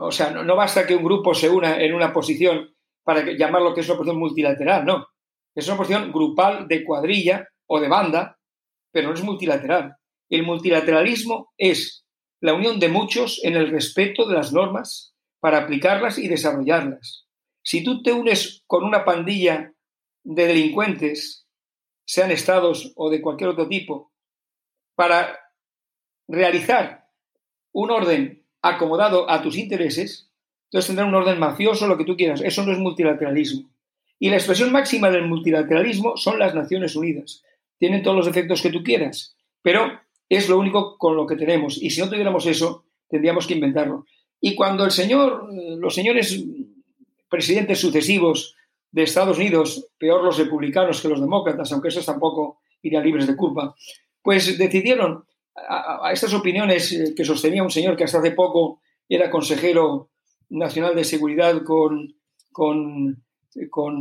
B: O sea, no, basta que un grupo se una en una posición para llamar lo que es una posición multilateral, no. Es una posición grupal de cuadrilla o de banda, pero no es multilateral. El multilateralismo es la unión de muchos en el respeto de las normas para aplicarlas y desarrollarlas. Si tú te unes con una pandilla de delincuentes, sean estados o de cualquier otro tipo, para realizar un orden acomodado a tus intereses, entonces tendrán un orden mafioso, lo que tú quieras. Eso no es multilateralismo. Y la expresión máxima del multilateralismo son las Naciones Unidas. Tienen todos los efectos que tú quieras, pero es lo único con lo que tenemos. Y si no tuviéramos eso, tendríamos que inventarlo. Y cuando el señor, los señores presidentes sucesivos de Estados Unidos, peor los republicanos que los demócratas, aunque esos tampoco irían libres de culpa, pues decidieron a, estas opiniones eh, que sostenía un señor que hasta hace poco era consejero nacional de seguridad con, con,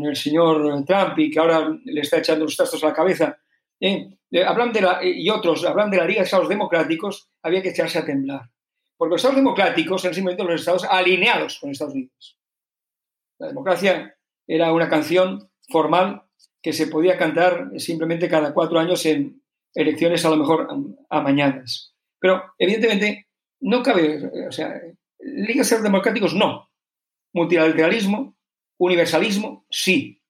B: el señor Trump y que ahora le está echando los trastos a la cabeza, ¿eh? hablan de la, y otros hablan de la Liga de Estados Democráticos, había que echarse a temblar. Porque los Estados Democráticos eran simplemente los Estados alineados con Estados Unidos. La democracia era una canción formal que se podía cantar simplemente cada cuatro años en elecciones a lo mejor a mañanas. Pero evidentemente no cabe, o sea, ligas democráticos no. Multilateralismo, universalismo, sí.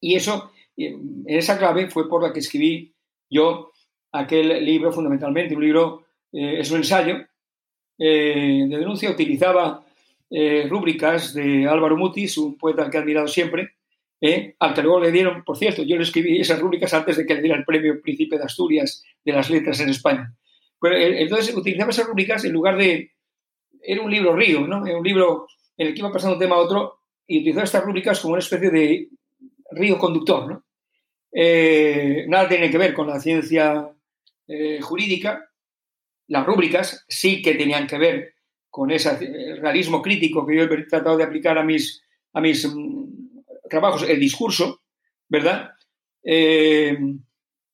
B: Y eso, en esa clave fue por la que escribí yo aquel libro fundamentalmente, un libro, eh, es un ensayo eh, de denuncia, utilizaba eh, rúbricas de Álvaro Mutis, un poeta que he admirado siempre, eh, al que luego le dieron, por cierto, yo le escribí esas rúbricas antes de que le diera el premio Príncipe de Asturias de las letras en España. Pero, eh, entonces utilizaba esas rúbricas en lugar de... Era un libro río, ¿no? Era un libro en el que iba pasando un tema a otro y utilizaba estas rúbricas como una especie de río conductor, ¿no? nada tiene que ver con la ciencia jurídica. Las rúbricas sí que tenían que ver con ese realismo crítico que yo he tratado de aplicar a mis, a mis mm, trabajos, el discurso, ¿verdad? Eh,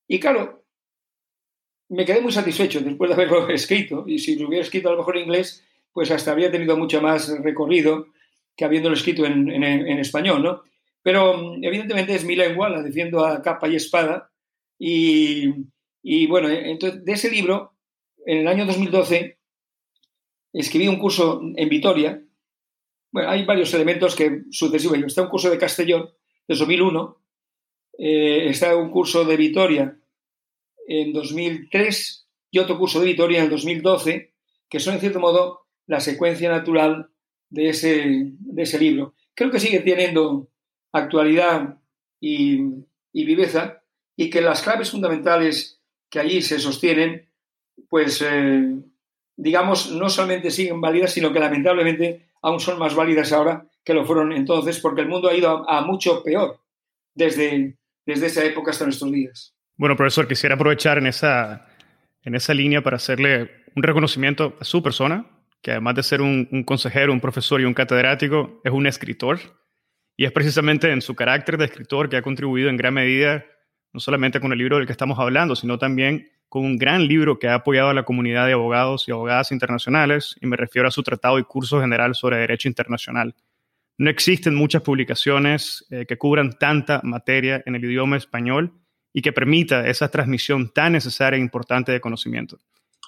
B: y claro, me quedé muy satisfecho después de haberlo escrito, y si lo hubiera escrito a lo mejor en inglés, pues hasta habría tenido mucho más recorrido que habiéndolo escrito en, español, ¿no? Pero mm, evidentemente es mi lengua, la defiendo a capa y espada, y, y bueno, entonces de ese libro, en el año 2012, escribí un curso en Vitoria. Bueno, hay varios elementos que sucesivos. Está un curso de Castellón de 2001, eh, está un curso de Vitoria en 2003 y otro curso de Vitoria en el 2012, que son en cierto modo la secuencia natural de ese, de ese libro. Creo que sigue teniendo actualidad y, viveza y que las claves fundamentales que allí se sostienen, pues eh, digamos, no solamente siguen válidas, sino que lamentablemente aún son más válidas ahora que lo fueron entonces, porque el mundo ha ido a, mucho peor desde, desde esa época hasta nuestros días.
A: Bueno, profesor, quisiera aprovechar en esa, en esa línea para hacerle un reconocimiento a su persona, que además de ser un, un consejero, un profesor y un catedrático, es un escritor. Y es precisamente en su carácter de escritor que ha contribuido en gran medida, no solamente con el libro del que estamos hablando, sino también con un gran libro que ha apoyado a la comunidad de abogados y abogadas internacionales, y me refiero a su tratado y curso general sobre derecho internacional. No existen muchas publicaciones eh, que cubran tanta materia en el idioma español y que permita esa transmisión tan necesaria e importante de conocimiento.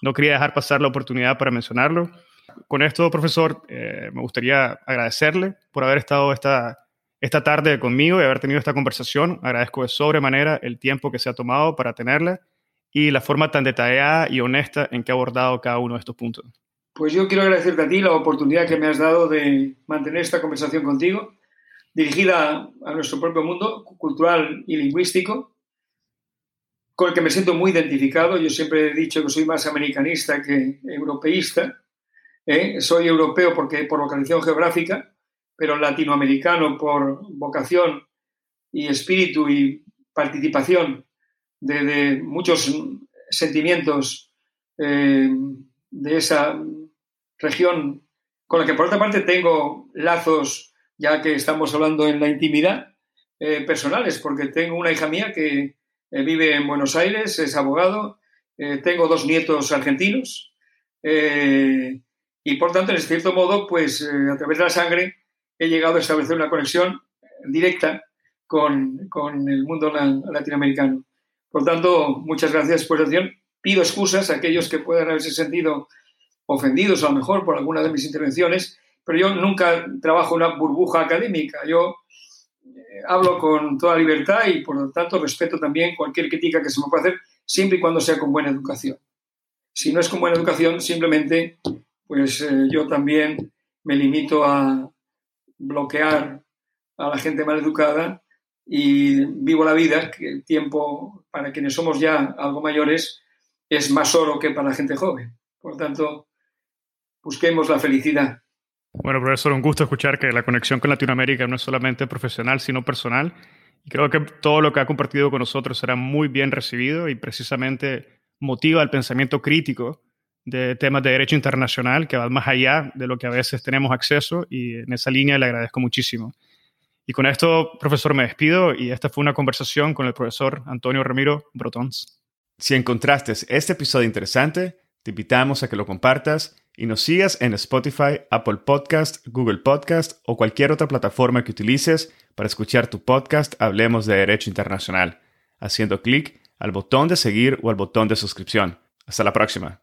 A: No quería dejar pasar la oportunidad para mencionarlo. Con esto, profesor, eh, me gustaría agradecerle por haber estado esta, esta tarde conmigo y haber tenido esta conversación. Agradezco de sobremanera el tiempo que se ha tomado para tenerla y la forma tan detallada y honesta en que ha abordado cada uno de estos puntos.
B: Pues yo quiero agradecerte a ti la oportunidad que me has dado de mantener esta conversación contigo, dirigida a nuestro propio mundo cultural y lingüístico, con el que me siento muy identificado. Yo siempre he dicho que soy más americanista que europeísta. ¿eh? Soy europeo porque, por localización geográfica, pero latinoamericano por vocación y espíritu y participación de, muchos sentimientos eh, de esa región con la que por otra parte tengo lazos, ya que estamos hablando en la intimidad, eh, personales, porque tengo una hija mía que eh, vive en Buenos Aires, es abogado, tengo dos nietos argentinos y por tanto, en cierto modo, pues a través de la sangre he llegado a establecer una conexión directa con, con el mundo latinoamericano. Por tanto, muchas gracias por la atención. Pido excusas a aquellos que puedan haberse sentido ofendidos a lo mejor por alguna de mis intervenciones, pero yo nunca trabajo una burbuja académica. Yo eh, hablo con toda libertad y por lo tanto respeto también cualquier crítica que se me pueda hacer, siempre y cuando sea con buena educación. Si no es con buena educación, simplemente pues eh, yo también me limito a bloquear a la gente mal educada y vivo la vida, que el tiempo para quienes somos ya algo mayores es más oro que para la gente joven. Por tanto, busquemos la felicidad.
A: Bueno, profesor, un gusto escuchar que la conexión con Latinoamérica no es solamente profesional, sino personal. Y creo que todo lo que ha compartido con nosotros será muy bien recibido y precisamente motiva el pensamiento crítico de temas de derecho internacional que va más allá de lo que a veces tenemos acceso y en esa línea le agradezco muchísimo. Y con esto, profesor, me despido y esta fue una conversación con el profesor Antonio Ramiro Brotons.
C: Si encontraste este episodio interesante, te invitamos a que lo compartas y nos sigas en Spotify, Apple Podcast, Google Podcast o cualquier otra plataforma que utilices para escuchar tu podcast Hablemos de Derecho Internacional, haciendo clic al botón de seguir o al botón de suscripción. Hasta la próxima.